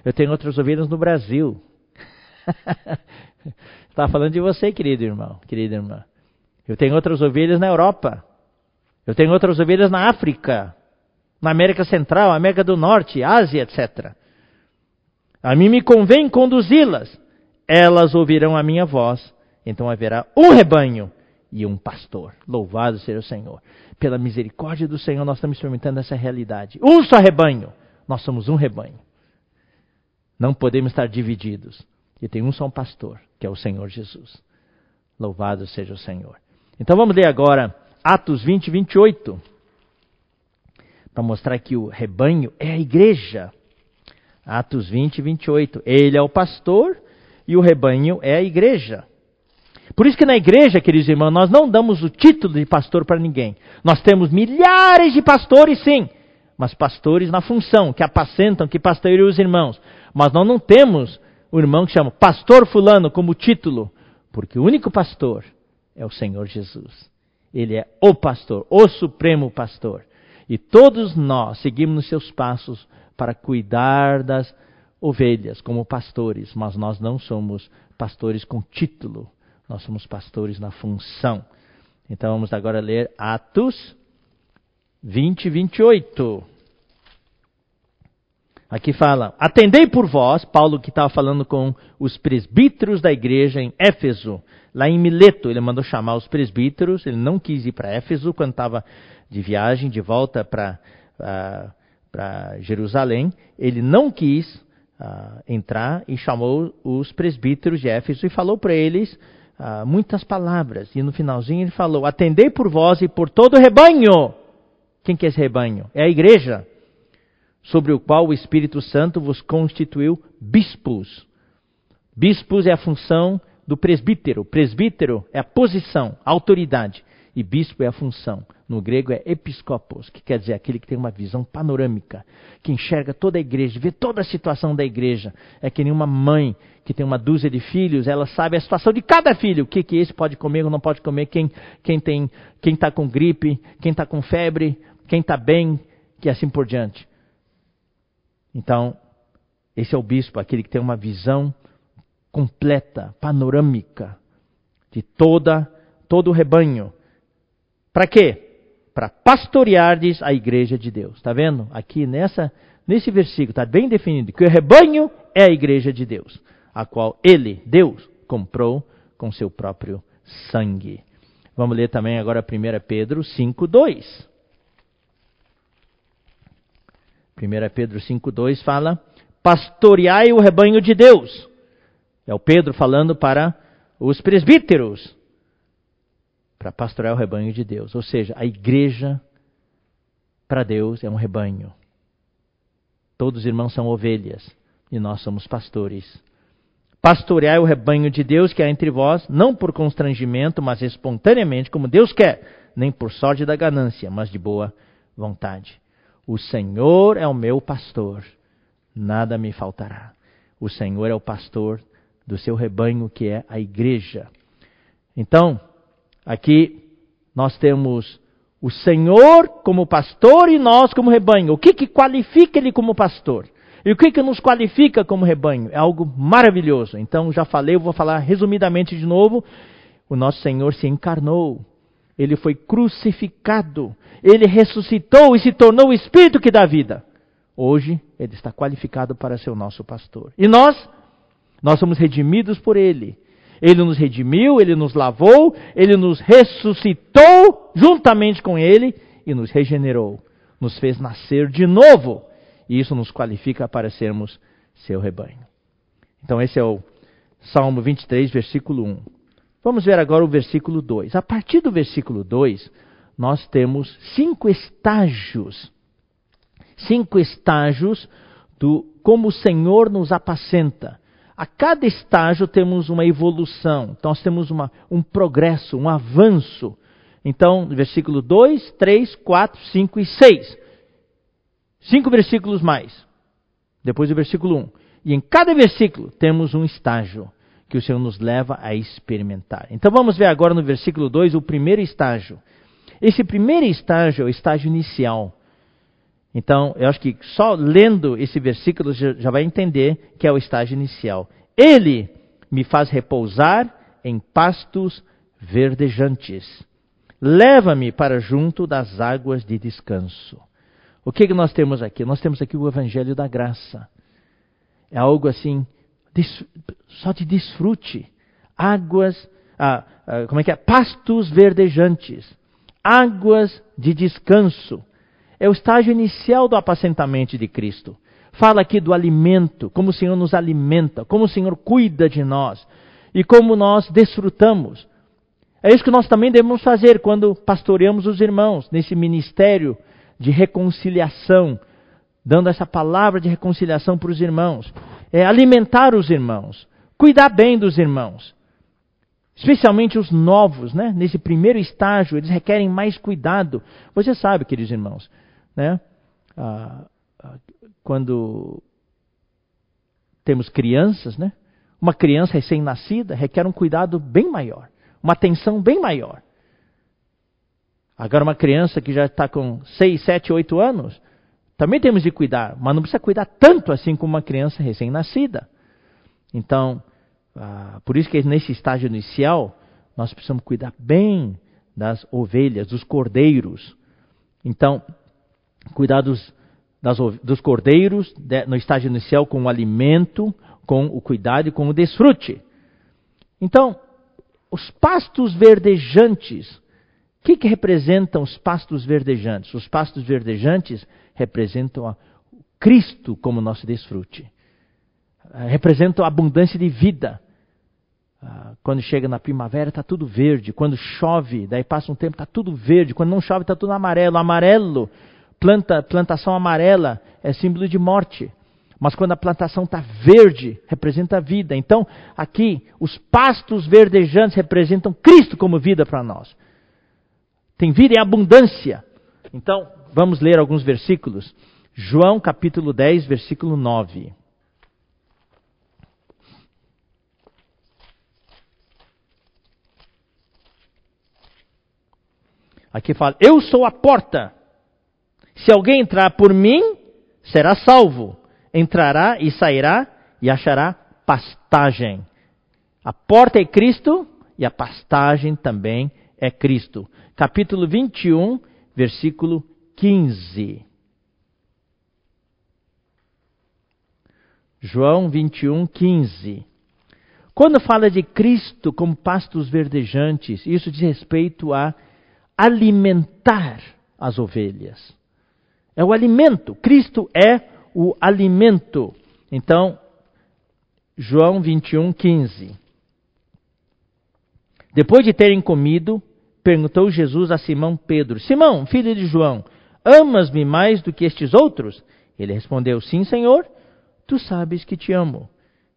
Eu tenho outras ovelhas no Brasil. Estava falando de você, querido irmão, querida irmã. Eu tenho outras ovelhas na Europa. Eu tenho outras ovelhas na África, na América Central, América do Norte, Ásia, etc. A mim me convém conduzi-las. Elas ouvirão a minha voz. Então haverá um rebanho e um pastor. Louvado seja o Senhor. Pela misericórdia do Senhor, nós estamos experimentando essa realidade. Um só rebanho. Nós somos um rebanho. Não podemos estar divididos. E tem um só pastor, que é o Senhor Jesus. Louvado seja o Senhor. Então vamos ler agora Atos 20, 28. Para mostrar que o rebanho é a igreja. Atos 20, 28. Ele é o pastor e o rebanho é a igreja. Por isso que na igreja, queridos irmãos, nós não damos o título de pastor para ninguém. Nós temos milhares de pastores, sim, mas pastores na função, que apacentam, que pastoreiam os irmãos. Mas nós não temos o irmão que chama pastor fulano como título, porque o único pastor é o Senhor Jesus. Ele é o pastor, o supremo pastor. E todos nós seguimos nos seus passos para cuidar das ovelhas como pastores, mas nós não somos pastores com título nós somos pastores na função. Então vamos agora ler Atos 20, 28. Aqui fala: Atendei por vós, Paulo que estava falando com os presbíteros da igreja em Éfeso, lá em Mileto, ele mandou chamar os presbíteros, ele não quis ir para Éfeso quando estava de viagem, de volta para uh, Jerusalém, ele não quis uh, entrar e chamou os presbíteros de Éfeso e falou para eles ah, muitas palavras. E no finalzinho ele falou: Atendei por vós e por todo o rebanho. Quem que é esse rebanho? É a igreja, sobre o qual o Espírito Santo vos constituiu bispos. Bispos é a função do presbítero. Presbítero é a posição, a autoridade. E bispo é a função. No grego é episcopos, que quer dizer aquele que tem uma visão panorâmica, que enxerga toda a igreja, vê toda a situação da igreja. É que nem uma mãe que tem uma dúzia de filhos, ela sabe a situação de cada filho, o que, que esse pode comer ou não pode comer, quem quem tem quem está com gripe, quem está com febre, quem está bem, que assim por diante. Então, esse é o bispo, aquele que tem uma visão completa, panorâmica de toda todo o rebanho. Para quê? Para pastoreardes a igreja de Deus. Está vendo? Aqui nessa, nesse versículo está bem definido que o rebanho é a igreja de Deus, a qual ele, Deus, comprou com seu próprio sangue. Vamos ler também agora 1 Pedro 5, 2. 1 Pedro 5,2 fala: Pastoreai o rebanho de Deus. É o Pedro falando para os presbíteros para pastorear o rebanho de Deus. Ou seja, a igreja para Deus é um rebanho. Todos os irmãos são ovelhas e nós somos pastores. Pastorear o rebanho de Deus que há entre vós, não por constrangimento, mas espontaneamente, como Deus quer, nem por sorte da ganância, mas de boa vontade. O Senhor é o meu pastor, nada me faltará. O Senhor é o pastor do seu rebanho, que é a igreja. Então, Aqui nós temos o Senhor como pastor e nós como rebanho. O que, que qualifica ele como pastor? E o que, que nos qualifica como rebanho? É algo maravilhoso. Então, já falei, eu vou falar resumidamente de novo. O nosso Senhor se encarnou, ele foi crucificado, ele ressuscitou e se tornou o Espírito que dá vida. Hoje, ele está qualificado para ser o nosso pastor. E nós? Nós somos redimidos por ele. Ele nos redimiu, ele nos lavou, ele nos ressuscitou juntamente com ele e nos regenerou, nos fez nascer de novo. E isso nos qualifica para sermos seu rebanho. Então, esse é o Salmo 23, versículo 1. Vamos ver agora o versículo 2. A partir do versículo 2, nós temos cinco estágios. Cinco estágios do como o Senhor nos apacenta. A cada estágio temos uma evolução. Então nós temos uma, um progresso, um avanço. Então, versículo 2, 3, 4, 5 e 6. Cinco versículos mais. Depois do versículo 1. E em cada versículo temos um estágio que o Senhor nos leva a experimentar. Então vamos ver agora no versículo 2 o primeiro estágio. Esse primeiro estágio é o estágio inicial. Então, eu acho que só lendo esse versículo já vai entender que é o estágio inicial. Ele me faz repousar em pastos verdejantes. Leva-me para junto das águas de descanso. O que, que nós temos aqui? Nós temos aqui o Evangelho da Graça. É algo assim só de desfrute. Águas, ah, ah, como é que é? Pastos verdejantes. Águas de descanso. É o estágio inicial do apacentamento de Cristo. Fala aqui do alimento, como o Senhor nos alimenta, como o Senhor cuida de nós e como nós desfrutamos. É isso que nós também devemos fazer quando pastoreamos os irmãos nesse ministério de reconciliação, dando essa palavra de reconciliação para os irmãos é, alimentar os irmãos, cuidar bem dos irmãos. Especialmente os novos, né? Nesse primeiro estágio, eles requerem mais cuidado. Você sabe, queridos irmãos, né? Ah, ah, quando temos crianças, né? Uma criança recém-nascida requer um cuidado bem maior, uma atenção bem maior. Agora, uma criança que já está com 6, 7, 8 anos, também temos de cuidar, mas não precisa cuidar tanto assim como uma criança recém-nascida. Então, ah, por isso que nesse estágio inicial, nós precisamos cuidar bem das ovelhas, dos cordeiros. Então, cuidar dos, das, dos cordeiros de, no estágio inicial com o alimento, com o cuidado e com o desfrute. Então, os pastos verdejantes o que, que representam os pastos verdejantes? Os pastos verdejantes representam a Cristo como nosso desfrute. Ah, representam a abundância de vida. Ah, quando chega na primavera está tudo verde. Quando chove, daí passa um tempo está tudo verde. Quando não chove está tudo amarelo. Amarelo, planta, plantação amarela é símbolo de morte. Mas quando a plantação está verde, representa a vida. Então, aqui, os pastos verdejantes representam Cristo como vida para nós tem vida em abundância. Então, vamos ler alguns versículos. João capítulo 10, versículo 9. Aqui fala: Eu sou a porta. Se alguém entrar por mim, será salvo. Entrará e sairá e achará pastagem. A porta é Cristo e a pastagem também é Cristo capítulo 21, versículo 15. João 21, 15. Quando fala de Cristo como pastos verdejantes, isso diz respeito a alimentar as ovelhas. É o alimento. Cristo é o alimento. Então, João 21, 15. Depois de terem comido, perguntou Jesus a Simão Pedro: Simão, filho de João, amas-me mais do que estes outros? Ele respondeu: Sim, Senhor, tu sabes que te amo.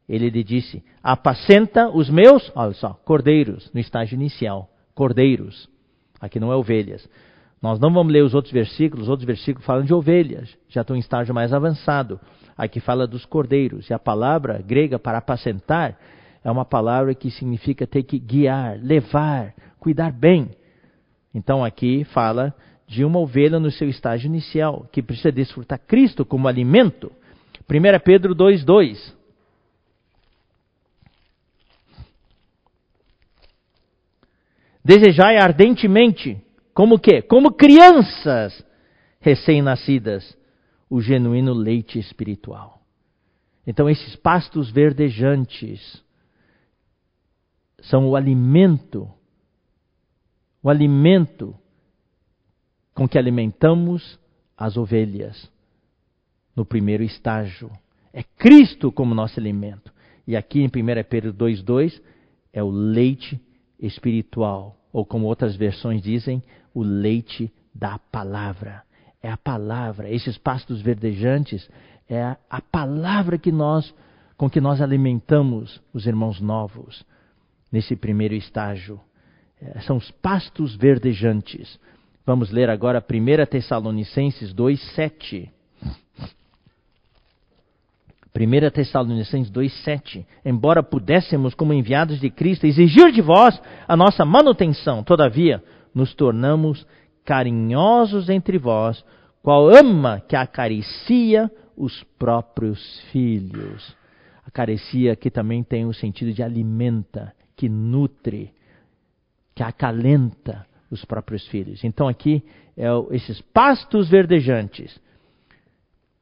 Ele lhe disse: Apacenta os meus, olha só, cordeiros, no estágio inicial. Cordeiros. Aqui não é ovelhas. Nós não vamos ler os outros versículos, os outros versículos falam de ovelhas, já estão em estágio mais avançado. Aqui fala dos cordeiros. E a palavra grega para apacentar é uma palavra que significa ter que guiar, levar, cuidar bem. Então aqui fala de uma ovelha no seu estágio inicial, que precisa desfrutar Cristo como alimento. 1 Pedro 2,2. Desejai ardentemente, como que? Como crianças recém-nascidas, o genuíno leite espiritual. Então, esses pastos verdejantes são o alimento, o alimento com que alimentamos as ovelhas no primeiro estágio. É Cristo como nosso alimento. E aqui em 1 Pedro 2,2 é o leite espiritual, ou como outras versões dizem, o leite da palavra. É a palavra, esses pastos verdejantes, é a, palavra que nós, com que nós alimentamos os irmãos novos nesse primeiro estágio. É, são os pastos verdejantes. Vamos ler agora 1 Tessalonicenses 2, 7. 1 Tessalonicenses 2,7. Embora pudéssemos, como enviados de Cristo, exigir de vós a nossa manutenção, todavia nos tornamos carinhosos entre vós, qual ama que acaricia os próprios filhos. Acaricia que também tem o sentido de alimenta, que nutre, que acalenta os próprios filhos. Então aqui é esses pastos verdejantes.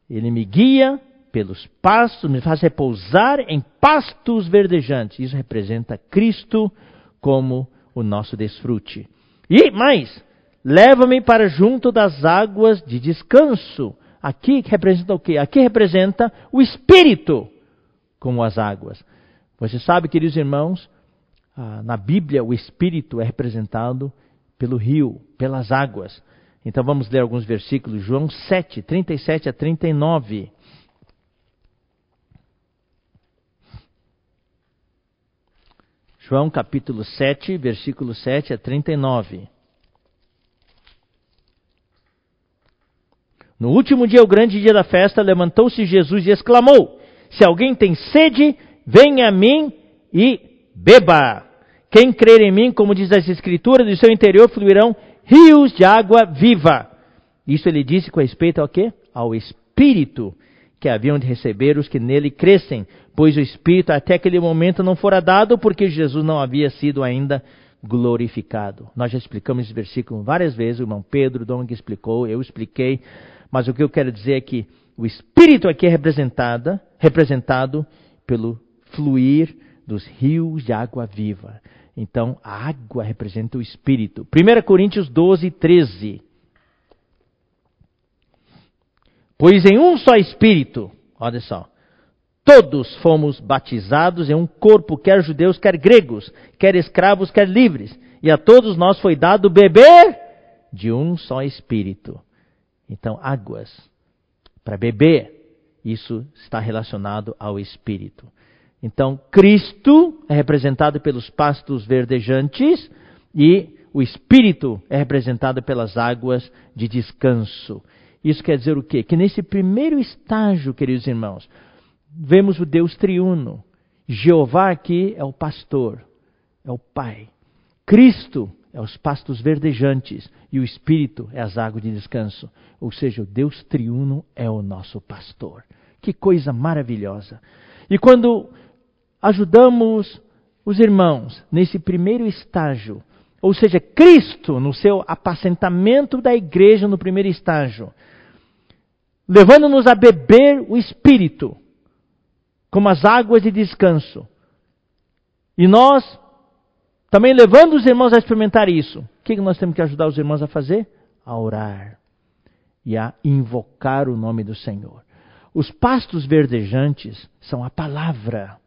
Ele me guia pelos pastos, me faz repousar em pastos verdejantes. Isso representa Cristo como o nosso desfrute. E mais, leva-me para junto das águas de descanso. Aqui representa o quê? Aqui representa o Espírito como as águas. Você sabe, queridos irmãos, ah, na Bíblia o Espírito é representado pelo rio, pelas águas. Então vamos ler alguns versículos. João 7, 37 a 39. João capítulo 7, versículo 7 a 39. No último dia, o grande dia da festa, levantou-se Jesus e exclamou: Se alguém tem sede, venha a mim e beba. Quem crer em mim, como diz as Escrituras, do seu interior fluirão rios de água viva. Isso ele disse com respeito ao quê? Ao Espírito que haviam de receber os que nele crescem, pois o Espírito até aquele momento não fora dado, porque Jesus não havia sido ainda glorificado. Nós já explicamos esse versículo várias vezes, o irmão Pedro Dong explicou, eu expliquei, mas o que eu quero dizer é que o Espírito aqui é representado, representado pelo fluir dos rios de água viva. Então, a água representa o Espírito. 1 Coríntios 12, 13. Pois em um só Espírito, olha só, todos fomos batizados em um corpo, quer judeus, quer gregos, quer escravos, quer livres, e a todos nós foi dado beber de um só Espírito. Então, águas para beber, isso está relacionado ao Espírito. Então, Cristo é representado pelos pastos verdejantes e o Espírito é representado pelas águas de descanso. Isso quer dizer o quê? Que nesse primeiro estágio, queridos irmãos, vemos o Deus triuno. Jeová aqui é o pastor, é o Pai. Cristo é os pastos verdejantes e o Espírito é as águas de descanso. Ou seja, o Deus triuno é o nosso pastor. Que coisa maravilhosa. E quando ajudamos os irmãos nesse primeiro estágio, ou seja, Cristo no seu apacentamento da igreja no primeiro estágio, levando-nos a beber o Espírito, como as águas de descanso. E nós, também levando os irmãos a experimentar isso, o que nós temos que ajudar os irmãos a fazer? A orar e a invocar o nome do Senhor. Os pastos verdejantes são a palavra.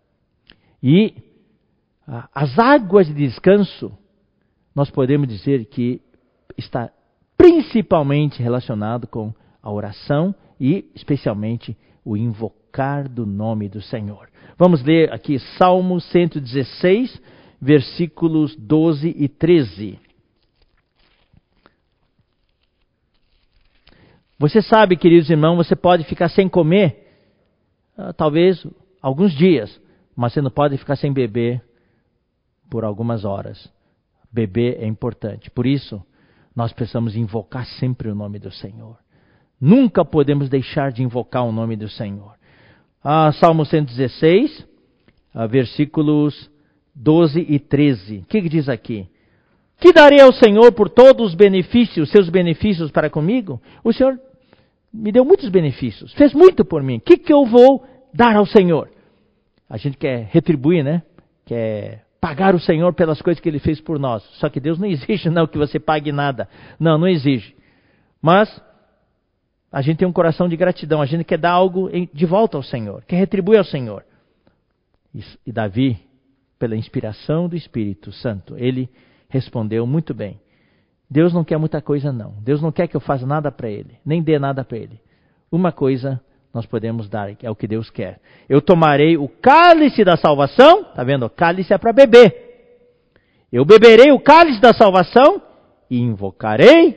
E as águas de descanso, nós podemos dizer que está principalmente relacionado com a oração e, especialmente, o invocar do nome do Senhor. Vamos ler aqui Salmo 116, versículos 12 e 13. Você sabe, queridos irmãos, você pode ficar sem comer, ah, talvez alguns dias, mas você não pode ficar sem beber por algumas horas. Beber é importante. Por isso, nós precisamos invocar sempre o nome do Senhor. Nunca podemos deixar de invocar o nome do Senhor. Ah, Salmo 116, ah, versículos 12 e 13. O que, que diz aqui? Que darei ao Senhor por todos os benefícios, seus benefícios para comigo? O Senhor me deu muitos benefícios, fez muito por mim. O que, que eu vou dar ao Senhor? A gente quer retribuir, né? Quer pagar o Senhor pelas coisas que Ele fez por nós. Só que Deus não exige não que você pague nada. Não, não exige. Mas a gente tem um coração de gratidão. A gente quer dar algo de volta ao Senhor, quer retribuir ao Senhor. E Davi, pela inspiração do Espírito Santo, ele respondeu muito bem. Deus não quer muita coisa, não. Deus não quer que eu faça nada para Ele, nem dê nada para Ele. Uma coisa nós podemos dar, é o que Deus quer. Eu tomarei o cálice da salvação, tá vendo? O cálice é para beber. Eu beberei o cálice da salvação e invocarei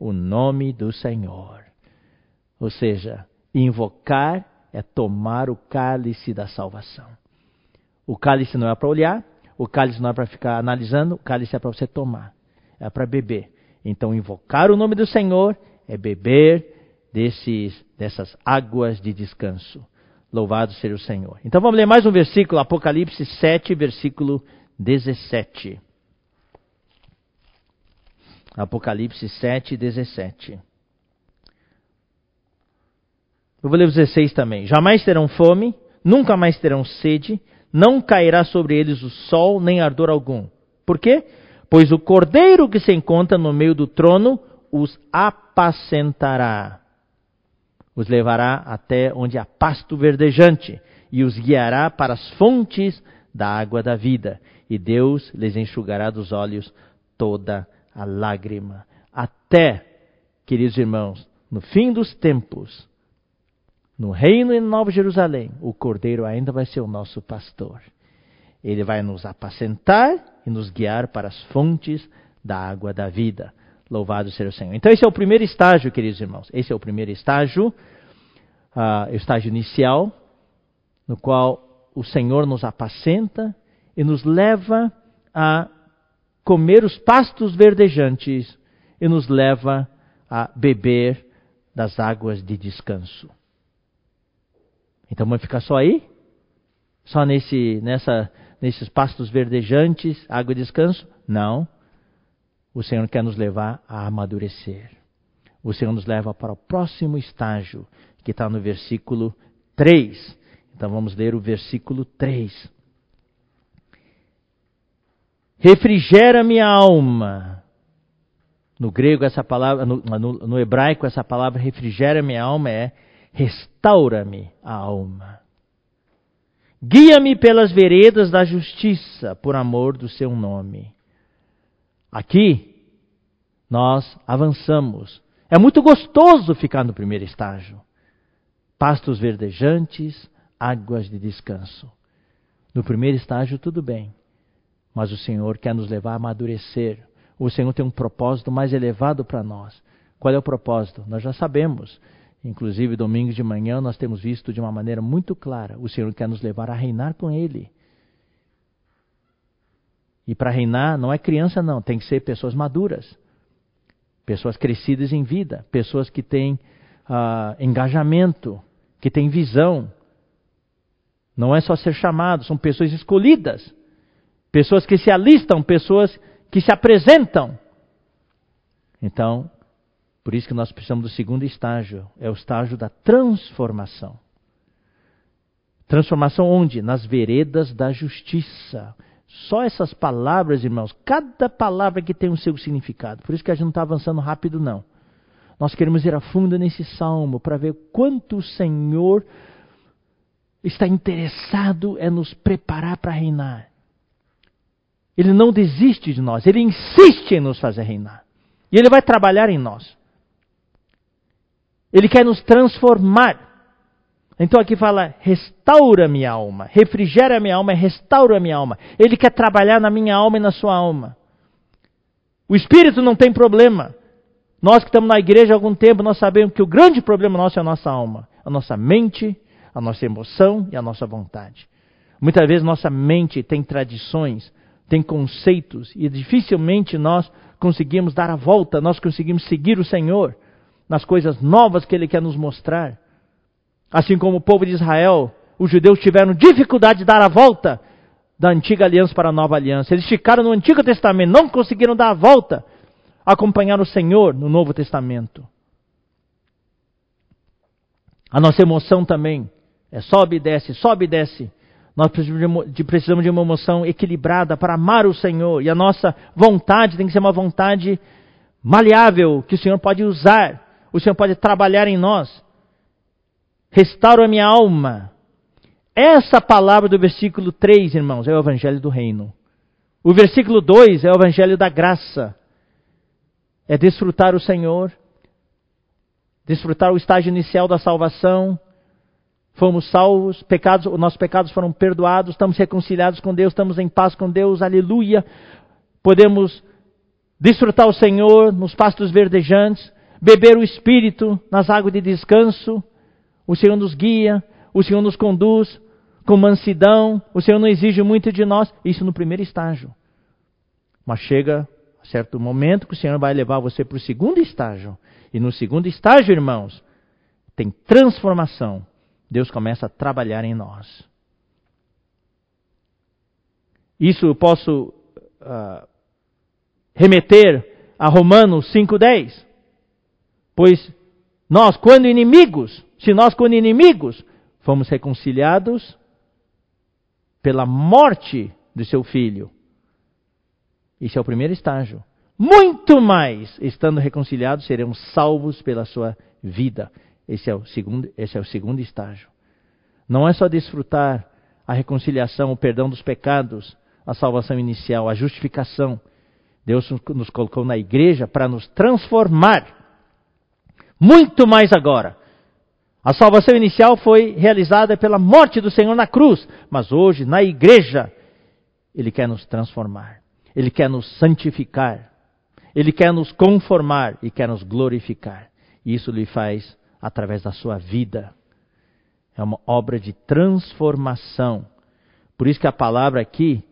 o nome do Senhor. Ou seja, invocar é tomar o cálice da salvação. O cálice não é para olhar, o cálice não é para ficar analisando, o cálice é para você tomar, é para beber. Então, invocar o nome do Senhor é beber desses, dessas águas de descanso. Louvado seja o Senhor. Então vamos ler mais um versículo, Apocalipse 7, versículo 17. Apocalipse 7, 17. Eu vou ler o 16 também. Jamais terão fome, nunca mais terão sede, não cairá sobre eles o sol, nem ardor algum. Por quê? Pois o cordeiro que se encontra no meio do trono os apacentará. Os levará até onde há pasto verdejante e os guiará para as fontes da água da vida. E Deus lhes enxugará dos olhos toda a lágrima. Até, queridos irmãos, no fim dos tempos, no reino em Nova Jerusalém, o Cordeiro ainda vai ser o nosso pastor. Ele vai nos apacentar e nos guiar para as fontes da água da vida. Louvado seja o Senhor. Então, esse é o primeiro estágio, queridos irmãos. Esse é o primeiro estágio, uh, estágio inicial, no qual o Senhor nos apacenta e nos leva a comer os pastos verdejantes e nos leva a beber das águas de descanso. Então vamos ficar só aí? Só nesse, nessa, nesses pastos verdejantes, água e descanso? Não. O Senhor quer nos levar a amadurecer. O Senhor nos leva para o próximo estágio, que está no versículo 3. Então vamos ler o versículo 3. Refrigera minha alma. No grego, essa palavra, no, no, no hebraico, essa palavra refrigera minha alma é restaura-me a alma. Guia-me pelas veredas da justiça, por amor do seu nome. Aqui, nós avançamos. É muito gostoso ficar no primeiro estágio. Pastos verdejantes, águas de descanso. No primeiro estágio, tudo bem. Mas o Senhor quer nos levar a amadurecer. O Senhor tem um propósito mais elevado para nós. Qual é o propósito? Nós já sabemos. Inclusive, domingo de manhã, nós temos visto de uma maneira muito clara: o Senhor quer nos levar a reinar com Ele. E para reinar não é criança, não, tem que ser pessoas maduras, pessoas crescidas em vida, pessoas que têm uh, engajamento, que têm visão. Não é só ser chamado, são pessoas escolhidas, pessoas que se alistam, pessoas que se apresentam. Então, por isso que nós precisamos do segundo estágio, é o estágio da transformação. Transformação onde? Nas veredas da justiça. Só essas palavras, irmãos, cada palavra que tem o seu significado. Por isso que a gente não está avançando rápido, não. Nós queremos ir a fundo nesse salmo para ver quanto o Senhor está interessado é nos preparar para reinar. Ele não desiste de nós, ele insiste em nos fazer reinar. E ele vai trabalhar em nós. Ele quer nos transformar. Então aqui fala, restaura minha alma, refrigera minha alma, restaura minha alma. Ele quer trabalhar na minha alma e na sua alma. O espírito não tem problema. Nós que estamos na igreja há algum tempo, nós sabemos que o grande problema nosso é a nossa alma, a nossa mente, a nossa emoção e a nossa vontade. Muitas vezes nossa mente tem tradições tem conceitos e dificilmente nós conseguimos dar a volta, nós conseguimos seguir o Senhor nas coisas novas que Ele quer nos mostrar. Assim como o povo de Israel, os judeus tiveram dificuldade de dar a volta da antiga aliança para a nova aliança. Eles ficaram no Antigo Testamento, não conseguiram dar a volta, acompanhar o Senhor no Novo Testamento. A nossa emoção também é sobe e desce, sobe e desce. Nós precisamos de uma emoção equilibrada para amar o Senhor. E a nossa vontade tem que ser uma vontade maleável, que o Senhor pode usar. O Senhor pode trabalhar em nós. Restaura a minha alma. Essa palavra do versículo 3, irmãos, é o Evangelho do Reino. O versículo 2 é o Evangelho da Graça. É desfrutar o Senhor, desfrutar o estágio inicial da salvação, fomos salvos, pecados, os nossos pecados foram perdoados, estamos reconciliados com Deus, estamos em paz com Deus, aleluia. Podemos desfrutar o Senhor nos pastos verdejantes, beber o Espírito nas águas de descanso. O Senhor nos guia, o Senhor nos conduz com mansidão, o Senhor não exige muito de nós, isso no primeiro estágio. Mas chega a certo momento que o Senhor vai levar você para o segundo estágio. E no segundo estágio, irmãos, tem transformação Deus começa a trabalhar em nós. Isso eu posso uh, remeter a Romanos 5,10. Pois nós, quando inimigos, se nós, quando inimigos, fomos reconciliados pela morte de seu filho. Isso é o primeiro estágio. Muito mais, estando reconciliados, seremos salvos pela sua vida. Esse é o segundo, esse é o segundo estágio. Não é só desfrutar a reconciliação, o perdão dos pecados, a salvação inicial, a justificação. Deus nos colocou na igreja para nos transformar. Muito mais agora. A salvação inicial foi realizada pela morte do Senhor na cruz, mas hoje, na igreja, Ele quer nos transformar, Ele quer nos santificar, Ele quer nos conformar e quer nos glorificar. E isso lhe faz através da sua vida. É uma obra de transformação. Por isso que a palavra aqui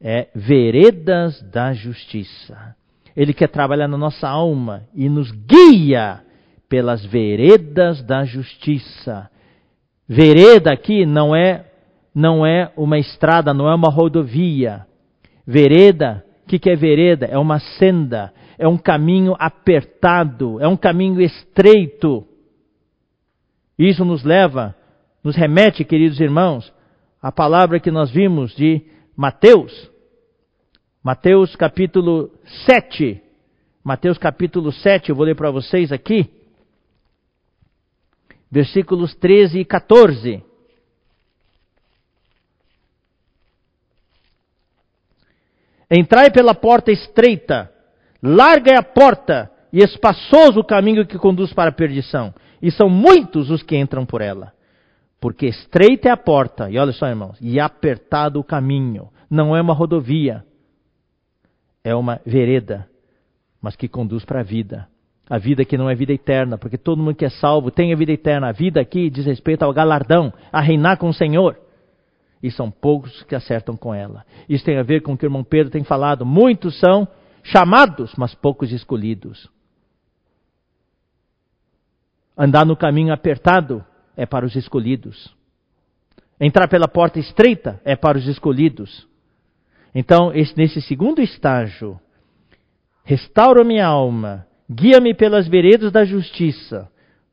é veredas da justiça. Ele quer trabalhar na nossa alma e nos guia pelas veredas da justiça. Vereda aqui não é não é uma estrada, não é uma rodovia. Vereda, o que, que é vereda? É uma senda, é um caminho apertado, é um caminho estreito. Isso nos leva, nos remete, queridos irmãos, à palavra que nós vimos de Mateus. Mateus capítulo 7. Mateus capítulo 7, eu vou ler para vocês aqui. Versículos 13 e 14. Entrai pela porta estreita, larga é a porta e espaçoso o caminho que conduz para a perdição e são muitos os que entram por ela. Porque estreita é a porta, e olha só, irmãos, e apertado o caminho. Não é uma rodovia, é uma vereda, mas que conduz para a vida. A vida que não é vida eterna, porque todo mundo que é salvo tem a vida eterna. A vida aqui diz respeito ao galardão, a reinar com o Senhor. E são poucos que acertam com ela. Isso tem a ver com o que o irmão Pedro tem falado. Muitos são chamados, mas poucos escolhidos. Andar no caminho apertado é para os escolhidos. Entrar pela porta estreita é para os escolhidos. Então, nesse segundo estágio, restaura minha alma, guia-me pelas veredas da justiça,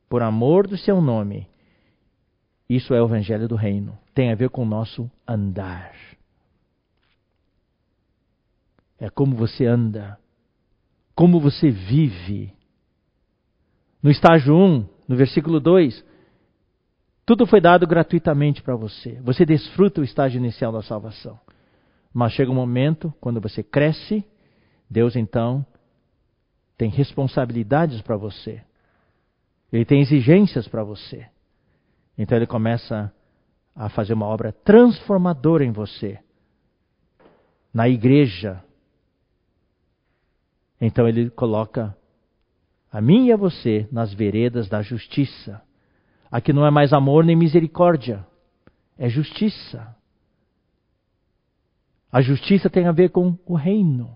por amor do seu nome. Isso é o evangelho do reino. Tem a ver com o nosso andar. É como você anda, como você vive. No estágio 1, um, no versículo 2, tudo foi dado gratuitamente para você. Você desfruta o estágio inicial da salvação. Mas chega um momento, quando você cresce, Deus então tem responsabilidades para você. Ele tem exigências para você. Então ele começa a fazer uma obra transformadora em você. Na igreja. Então ele coloca a mim e a você nas veredas da justiça. Aqui não é mais amor nem misericórdia, é justiça. A justiça tem a ver com o reino.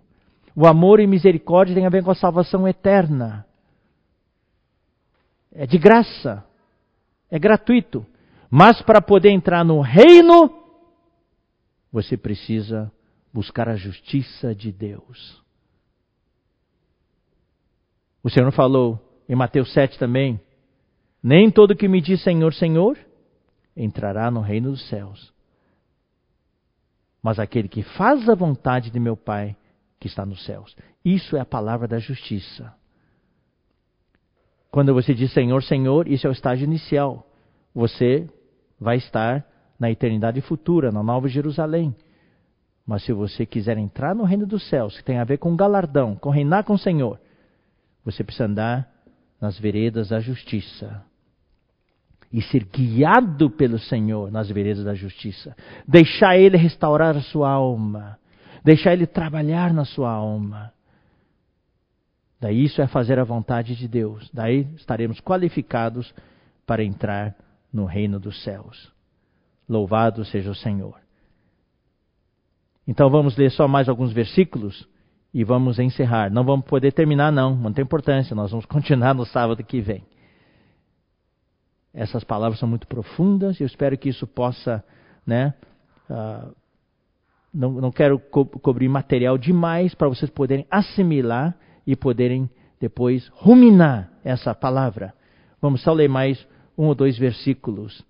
O amor e misericórdia tem a ver com a salvação eterna. É de graça. É gratuito. Mas para poder entrar no reino, você precisa buscar a justiça de Deus. O Senhor falou em Mateus 7 também: Nem todo que me diz Senhor, Senhor entrará no reino dos céus, mas aquele que faz a vontade de meu Pai que está nos céus. Isso é a palavra da justiça. Quando você diz Senhor, Senhor, isso é o estágio inicial. Você vai estar na eternidade futura, na Nova Jerusalém. Mas se você quiser entrar no reino dos céus, que tem a ver com galardão, com reinar com o Senhor, você precisa andar nas veredas da justiça. E ser guiado pelo Senhor nas veredas da justiça. Deixar Ele restaurar a sua alma. Deixar Ele trabalhar na sua alma. Daí isso é fazer a vontade de Deus. Daí estaremos qualificados para entrar no reino dos céus. Louvado seja o Senhor. Então vamos ler só mais alguns versículos e vamos encerrar. Não vamos poder terminar, não, não tem importância, nós vamos continuar no sábado que vem. Essas palavras são muito profundas e eu espero que isso possa, né? Uh, não, não quero co cobrir material demais para vocês poderem assimilar e poderem depois ruminar essa palavra. Vamos só ler mais um ou dois versículos.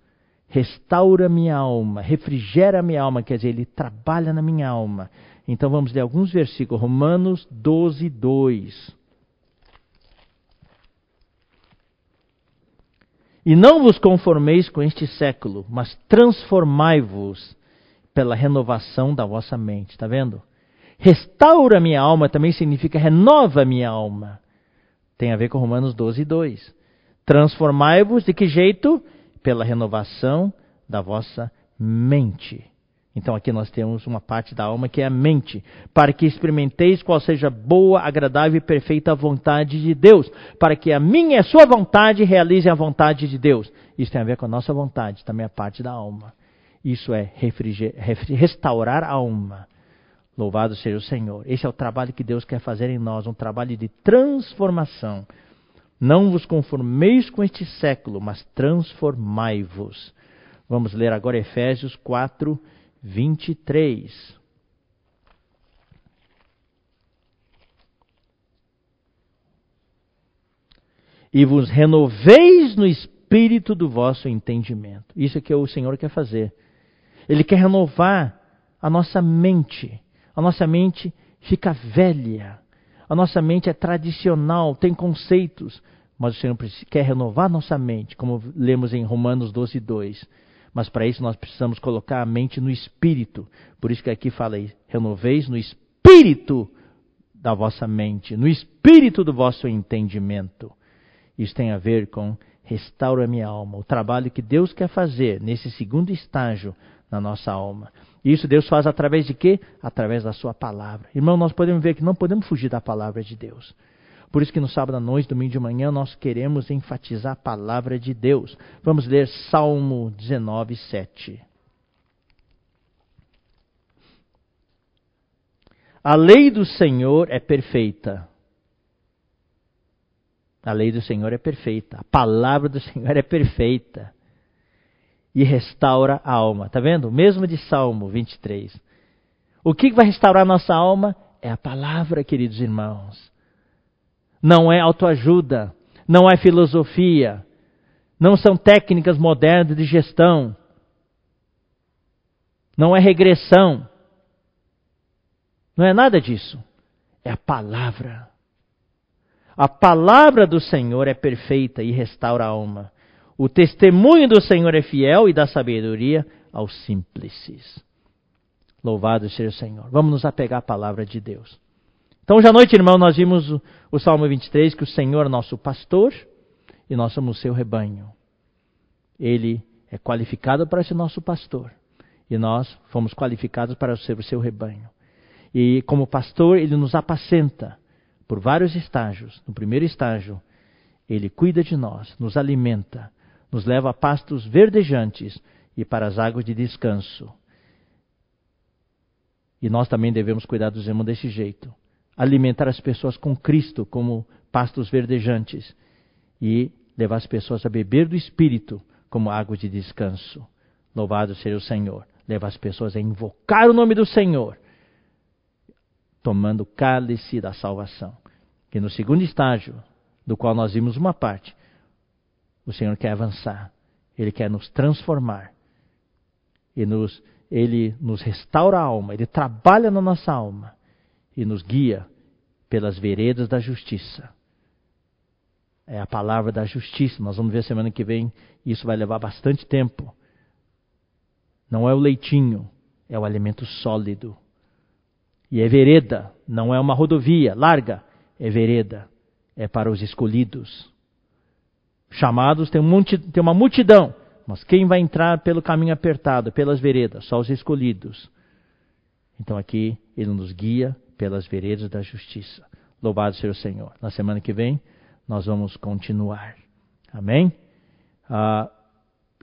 Restaura minha alma, refrigera minha alma, quer dizer, ele trabalha na minha alma. Então vamos ler alguns versículos. Romanos 12, 2. E não vos conformeis com este século, mas transformai-vos pela renovação da vossa mente. Está vendo? Restaura minha alma também significa renova minha alma. Tem a ver com Romanos 12, 2. Transformai-vos de que jeito? Pela renovação da vossa mente. Então aqui nós temos uma parte da alma que é a mente, para que experimenteis qual seja boa, agradável e perfeita vontade de Deus, para que a minha e a sua vontade realizem a vontade de Deus. Isso tem a ver com a nossa vontade, também a parte da alma. Isso é restaurar a alma. Louvado seja o Senhor. Esse é o trabalho que Deus quer fazer em nós, um trabalho de transformação. Não vos conformeis com este século, mas transformai-vos. Vamos ler agora Efésios 4, 23. E vos renoveis no espírito do vosso entendimento. Isso é que o Senhor quer fazer. Ele quer renovar a nossa mente. A nossa mente fica velha. A nossa mente é tradicional, tem conceitos, mas o Senhor quer renovar nossa mente, como lemos em Romanos 12, 2. Mas para isso nós precisamos colocar a mente no espírito. Por isso que aqui fala aí, renoveis no espírito da vossa mente, no espírito do vosso entendimento. Isso tem a ver com restaura minha alma, o trabalho que Deus quer fazer nesse segundo estágio na nossa alma. E isso Deus faz através de quê? Através da sua palavra. Irmão, nós podemos ver que não podemos fugir da palavra de Deus. Por isso que no sábado à noite, domingo de manhã, nós queremos enfatizar a palavra de Deus. Vamos ler Salmo 19, 7. A lei do Senhor é perfeita. A lei do Senhor é perfeita. A palavra do Senhor é perfeita e restaura a alma. Está vendo? Mesmo de Salmo 23. O que vai restaurar nossa alma? É a palavra, queridos irmãos. Não é autoajuda, não é filosofia, não são técnicas modernas de gestão, não é regressão, não é nada disso. É a palavra. A palavra do Senhor é perfeita e restaura a alma. O testemunho do Senhor é fiel e dá sabedoria aos simples. Louvado seja o Senhor. Vamos nos apegar à palavra de Deus. Então, hoje à noite, irmão, nós vimos o, o Salmo 23, que o Senhor é nosso pastor e nós somos seu rebanho. Ele é qualificado para ser nosso pastor e nós fomos qualificados para ser o seu rebanho. E como pastor, ele nos apacenta por vários estágios. No primeiro estágio, ele cuida de nós, nos alimenta, nos leva a pastos verdejantes e para as águas de descanso. E nós também devemos cuidar dos irmãos desse jeito. Alimentar as pessoas com Cristo, como pastos verdejantes. E levar as pessoas a beber do Espírito, como água de descanso. Louvado seja o Senhor. Levar as pessoas a invocar o nome do Senhor, tomando cálice da salvação. E no segundo estágio, do qual nós vimos uma parte, o Senhor quer avançar. Ele quer nos transformar. E nos, ele nos restaura a alma. Ele trabalha na nossa alma. E nos guia pelas veredas da justiça. É a palavra da justiça. Nós vamos ver semana que vem. Isso vai levar bastante tempo. Não é o leitinho, é o alimento sólido. E é vereda, não é uma rodovia larga, é vereda, é para os escolhidos. Chamados tem, tem uma multidão, mas quem vai entrar pelo caminho apertado, pelas veredas? Só os escolhidos. Então aqui ele nos guia pelas veredas da justiça. Louvado seja o Senhor. Na semana que vem nós vamos continuar. Amém? Ah,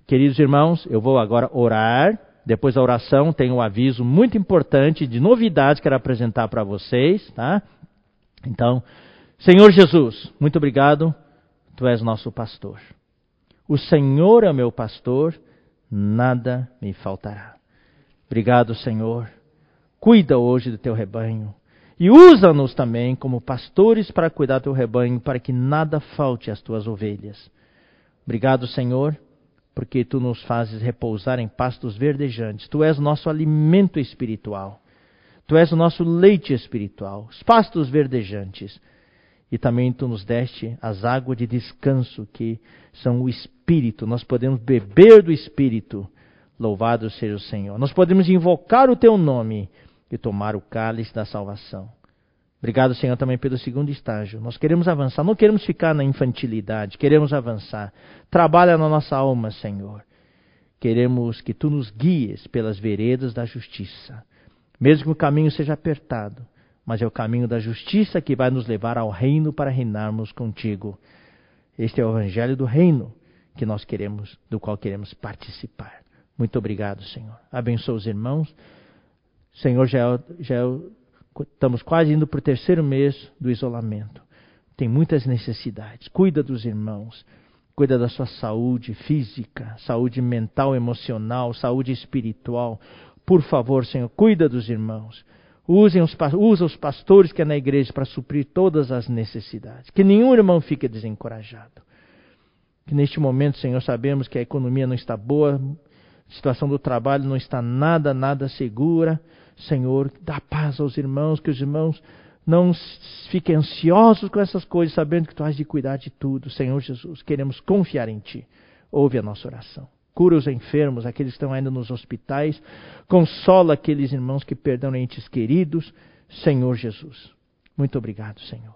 queridos irmãos, eu vou agora orar. Depois da oração tem um aviso muito importante de novidades que quero apresentar para vocês, tá? Então, Senhor Jesus, muito obrigado Tu és nosso pastor. O Senhor é meu pastor, nada me faltará. Obrigado, Senhor. Cuida hoje do teu rebanho. E usa-nos também como pastores para cuidar do teu rebanho, para que nada falte às tuas ovelhas. Obrigado, Senhor, porque tu nos fazes repousar em pastos verdejantes. Tu és nosso alimento espiritual. Tu és o nosso leite espiritual, os pastos verdejantes e também tu nos deste as águas de descanso, que são o Espírito. Nós podemos beber do Espírito. Louvado seja o Senhor. Nós podemos invocar o teu nome e tomar o cálice da salvação. Obrigado, Senhor, também pelo segundo estágio. Nós queremos avançar, não queremos ficar na infantilidade, queremos avançar. Trabalha na nossa alma, Senhor. Queremos que tu nos guies pelas veredas da justiça. Mesmo que o caminho seja apertado, mas é o caminho da justiça que vai nos levar ao reino para reinarmos contigo. Este é o evangelho do reino que nós queremos, do qual queremos participar. Muito obrigado, Senhor. Abençoa os irmãos. Senhor, já, é já é estamos quase indo para o terceiro mês do isolamento. Tem muitas necessidades. Cuida dos irmãos. Cuida da sua saúde física, saúde mental, emocional, saúde espiritual. Por favor, Senhor, cuida dos irmãos. Usem os, usa os pastores que é na igreja para suprir todas as necessidades. Que nenhum irmão fique desencorajado. Que neste momento, Senhor, sabemos que a economia não está boa, a situação do trabalho não está nada, nada segura. Senhor, dá paz aos irmãos, que os irmãos não fiquem ansiosos com essas coisas, sabendo que tu has de cuidar de tudo. Senhor Jesus, queremos confiar em Ti. Ouve a nossa oração cura os enfermos, aqueles que estão ainda nos hospitais, consola aqueles irmãos que perderam entes queridos. Senhor Jesus, muito obrigado, Senhor.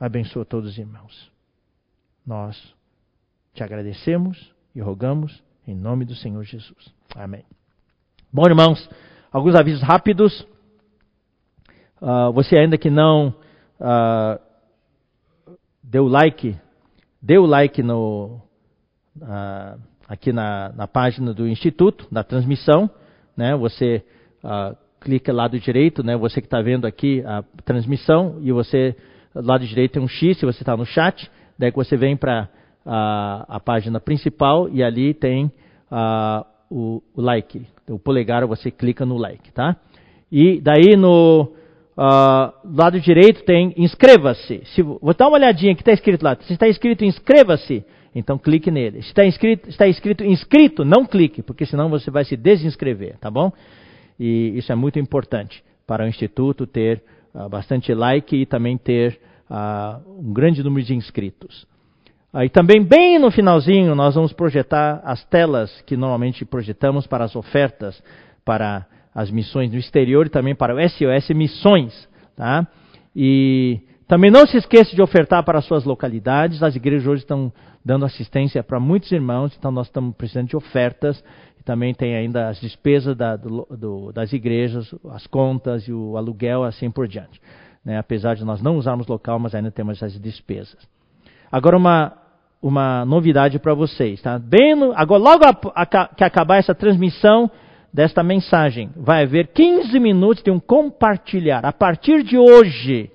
Abençoa todos os irmãos. Nós te agradecemos e rogamos em nome do Senhor Jesus. Amém. Bom, irmãos, alguns avisos rápidos. Uh, você ainda que não uh, deu like, deu like no, uh, aqui na, na página do Instituto, da transmissão, né? Você uh, clica lado direito, né? Você que está vendo aqui a transmissão e você lado direito tem um X se você está no chat. Daí você vem para a, a página principal e ali tem uh, o, o, like, o polegar. Você clica no like, tá? E daí no lado direito tem inscreva-se. Vou dar uma olhadinha que está escrito lá. Se está escrito inscreva-se então clique nele. Está escrito, está escrito inscrito, não clique, porque senão você vai se desinscrever, tá bom? E isso é muito importante para o Instituto ter uh, bastante like e também ter uh, um grande número de inscritos. Aí uh, também, bem no finalzinho, nós vamos projetar as telas que normalmente projetamos para as ofertas, para as missões no exterior e também para o SOS Missões. Tá? E também não se esqueça de ofertar para as suas localidades. As igrejas hoje estão dando assistência para muitos irmãos, então nós estamos precisando de ofertas. E também tem ainda as despesas da, do, do, das igrejas, as contas e o aluguel, assim por diante. Né? Apesar de nós não usarmos local, mas ainda temos essas despesas. Agora uma, uma novidade para vocês. Tá? Bem no, agora, logo a, a, que acabar essa transmissão, desta mensagem, vai haver 15 minutos de um compartilhar. A partir de hoje,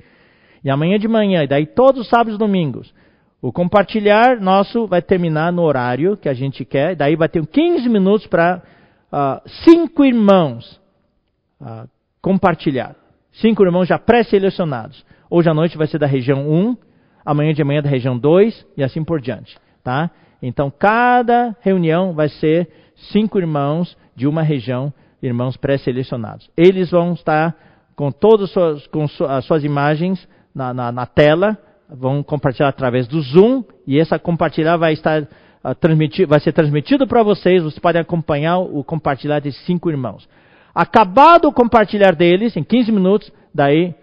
e amanhã de manhã, e daí todos os sábados e domingos, o compartilhar nosso vai terminar no horário que a gente quer, e daí vai ter 15 minutos para uh, cinco irmãos uh, compartilhar. Cinco irmãos já pré-selecionados. Hoje à noite vai ser da região 1, amanhã de manhã da região 2 e assim por diante. Tá? Então, cada reunião vai ser cinco irmãos de uma região, irmãos pré-selecionados. Eles vão estar com todas suas, com as suas imagens na, na, na, tela, vão compartilhar através do Zoom, e essa compartilhar vai estar uh, vai ser transmitido para vocês, vocês podem acompanhar o compartilhar desses cinco irmãos. Acabado o compartilhar deles, em 15 minutos, daí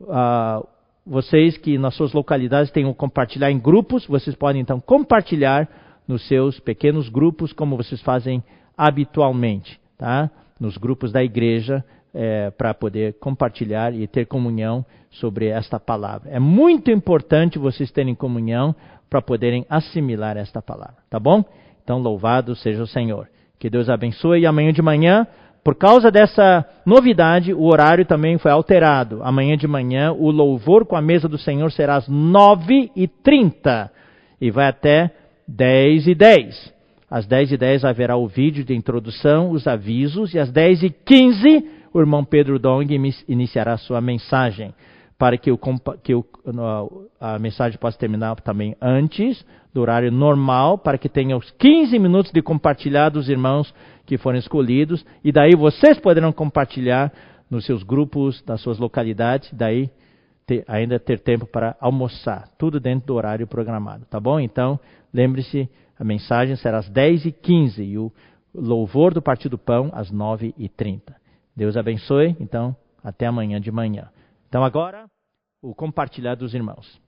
uh, vocês que nas suas localidades tenham compartilhar em grupos, vocês podem então compartilhar nos seus pequenos grupos, como vocês fazem habitualmente, tá? Nos grupos da igreja, é, para poder compartilhar e ter comunhão sobre esta palavra. É muito importante vocês terem comunhão para poderem assimilar esta palavra, tá bom? Então, louvado seja o Senhor. Que Deus abençoe e amanhã de manhã por causa dessa novidade, o horário também foi alterado. Amanhã de manhã, o louvor com a mesa do Senhor será às 9h30 e vai até 10h10. Às 10h10 haverá o vídeo de introdução, os avisos, e às 10h15 o irmão Pedro Dong iniciará sua mensagem, para que, o, que o, a mensagem possa terminar também antes do horário normal, para que tenha os 15 minutos de compartilhar dos irmãos que foram escolhidos, e daí vocês poderão compartilhar nos seus grupos, nas suas localidades, daí ter, ainda ter tempo para almoçar, tudo dentro do horário programado, tá bom? Então, lembre-se, a mensagem será às 10h15 e o louvor do Partido Pão às 9h30. Deus abençoe, então, até amanhã de manhã. Então, agora, o compartilhar dos irmãos.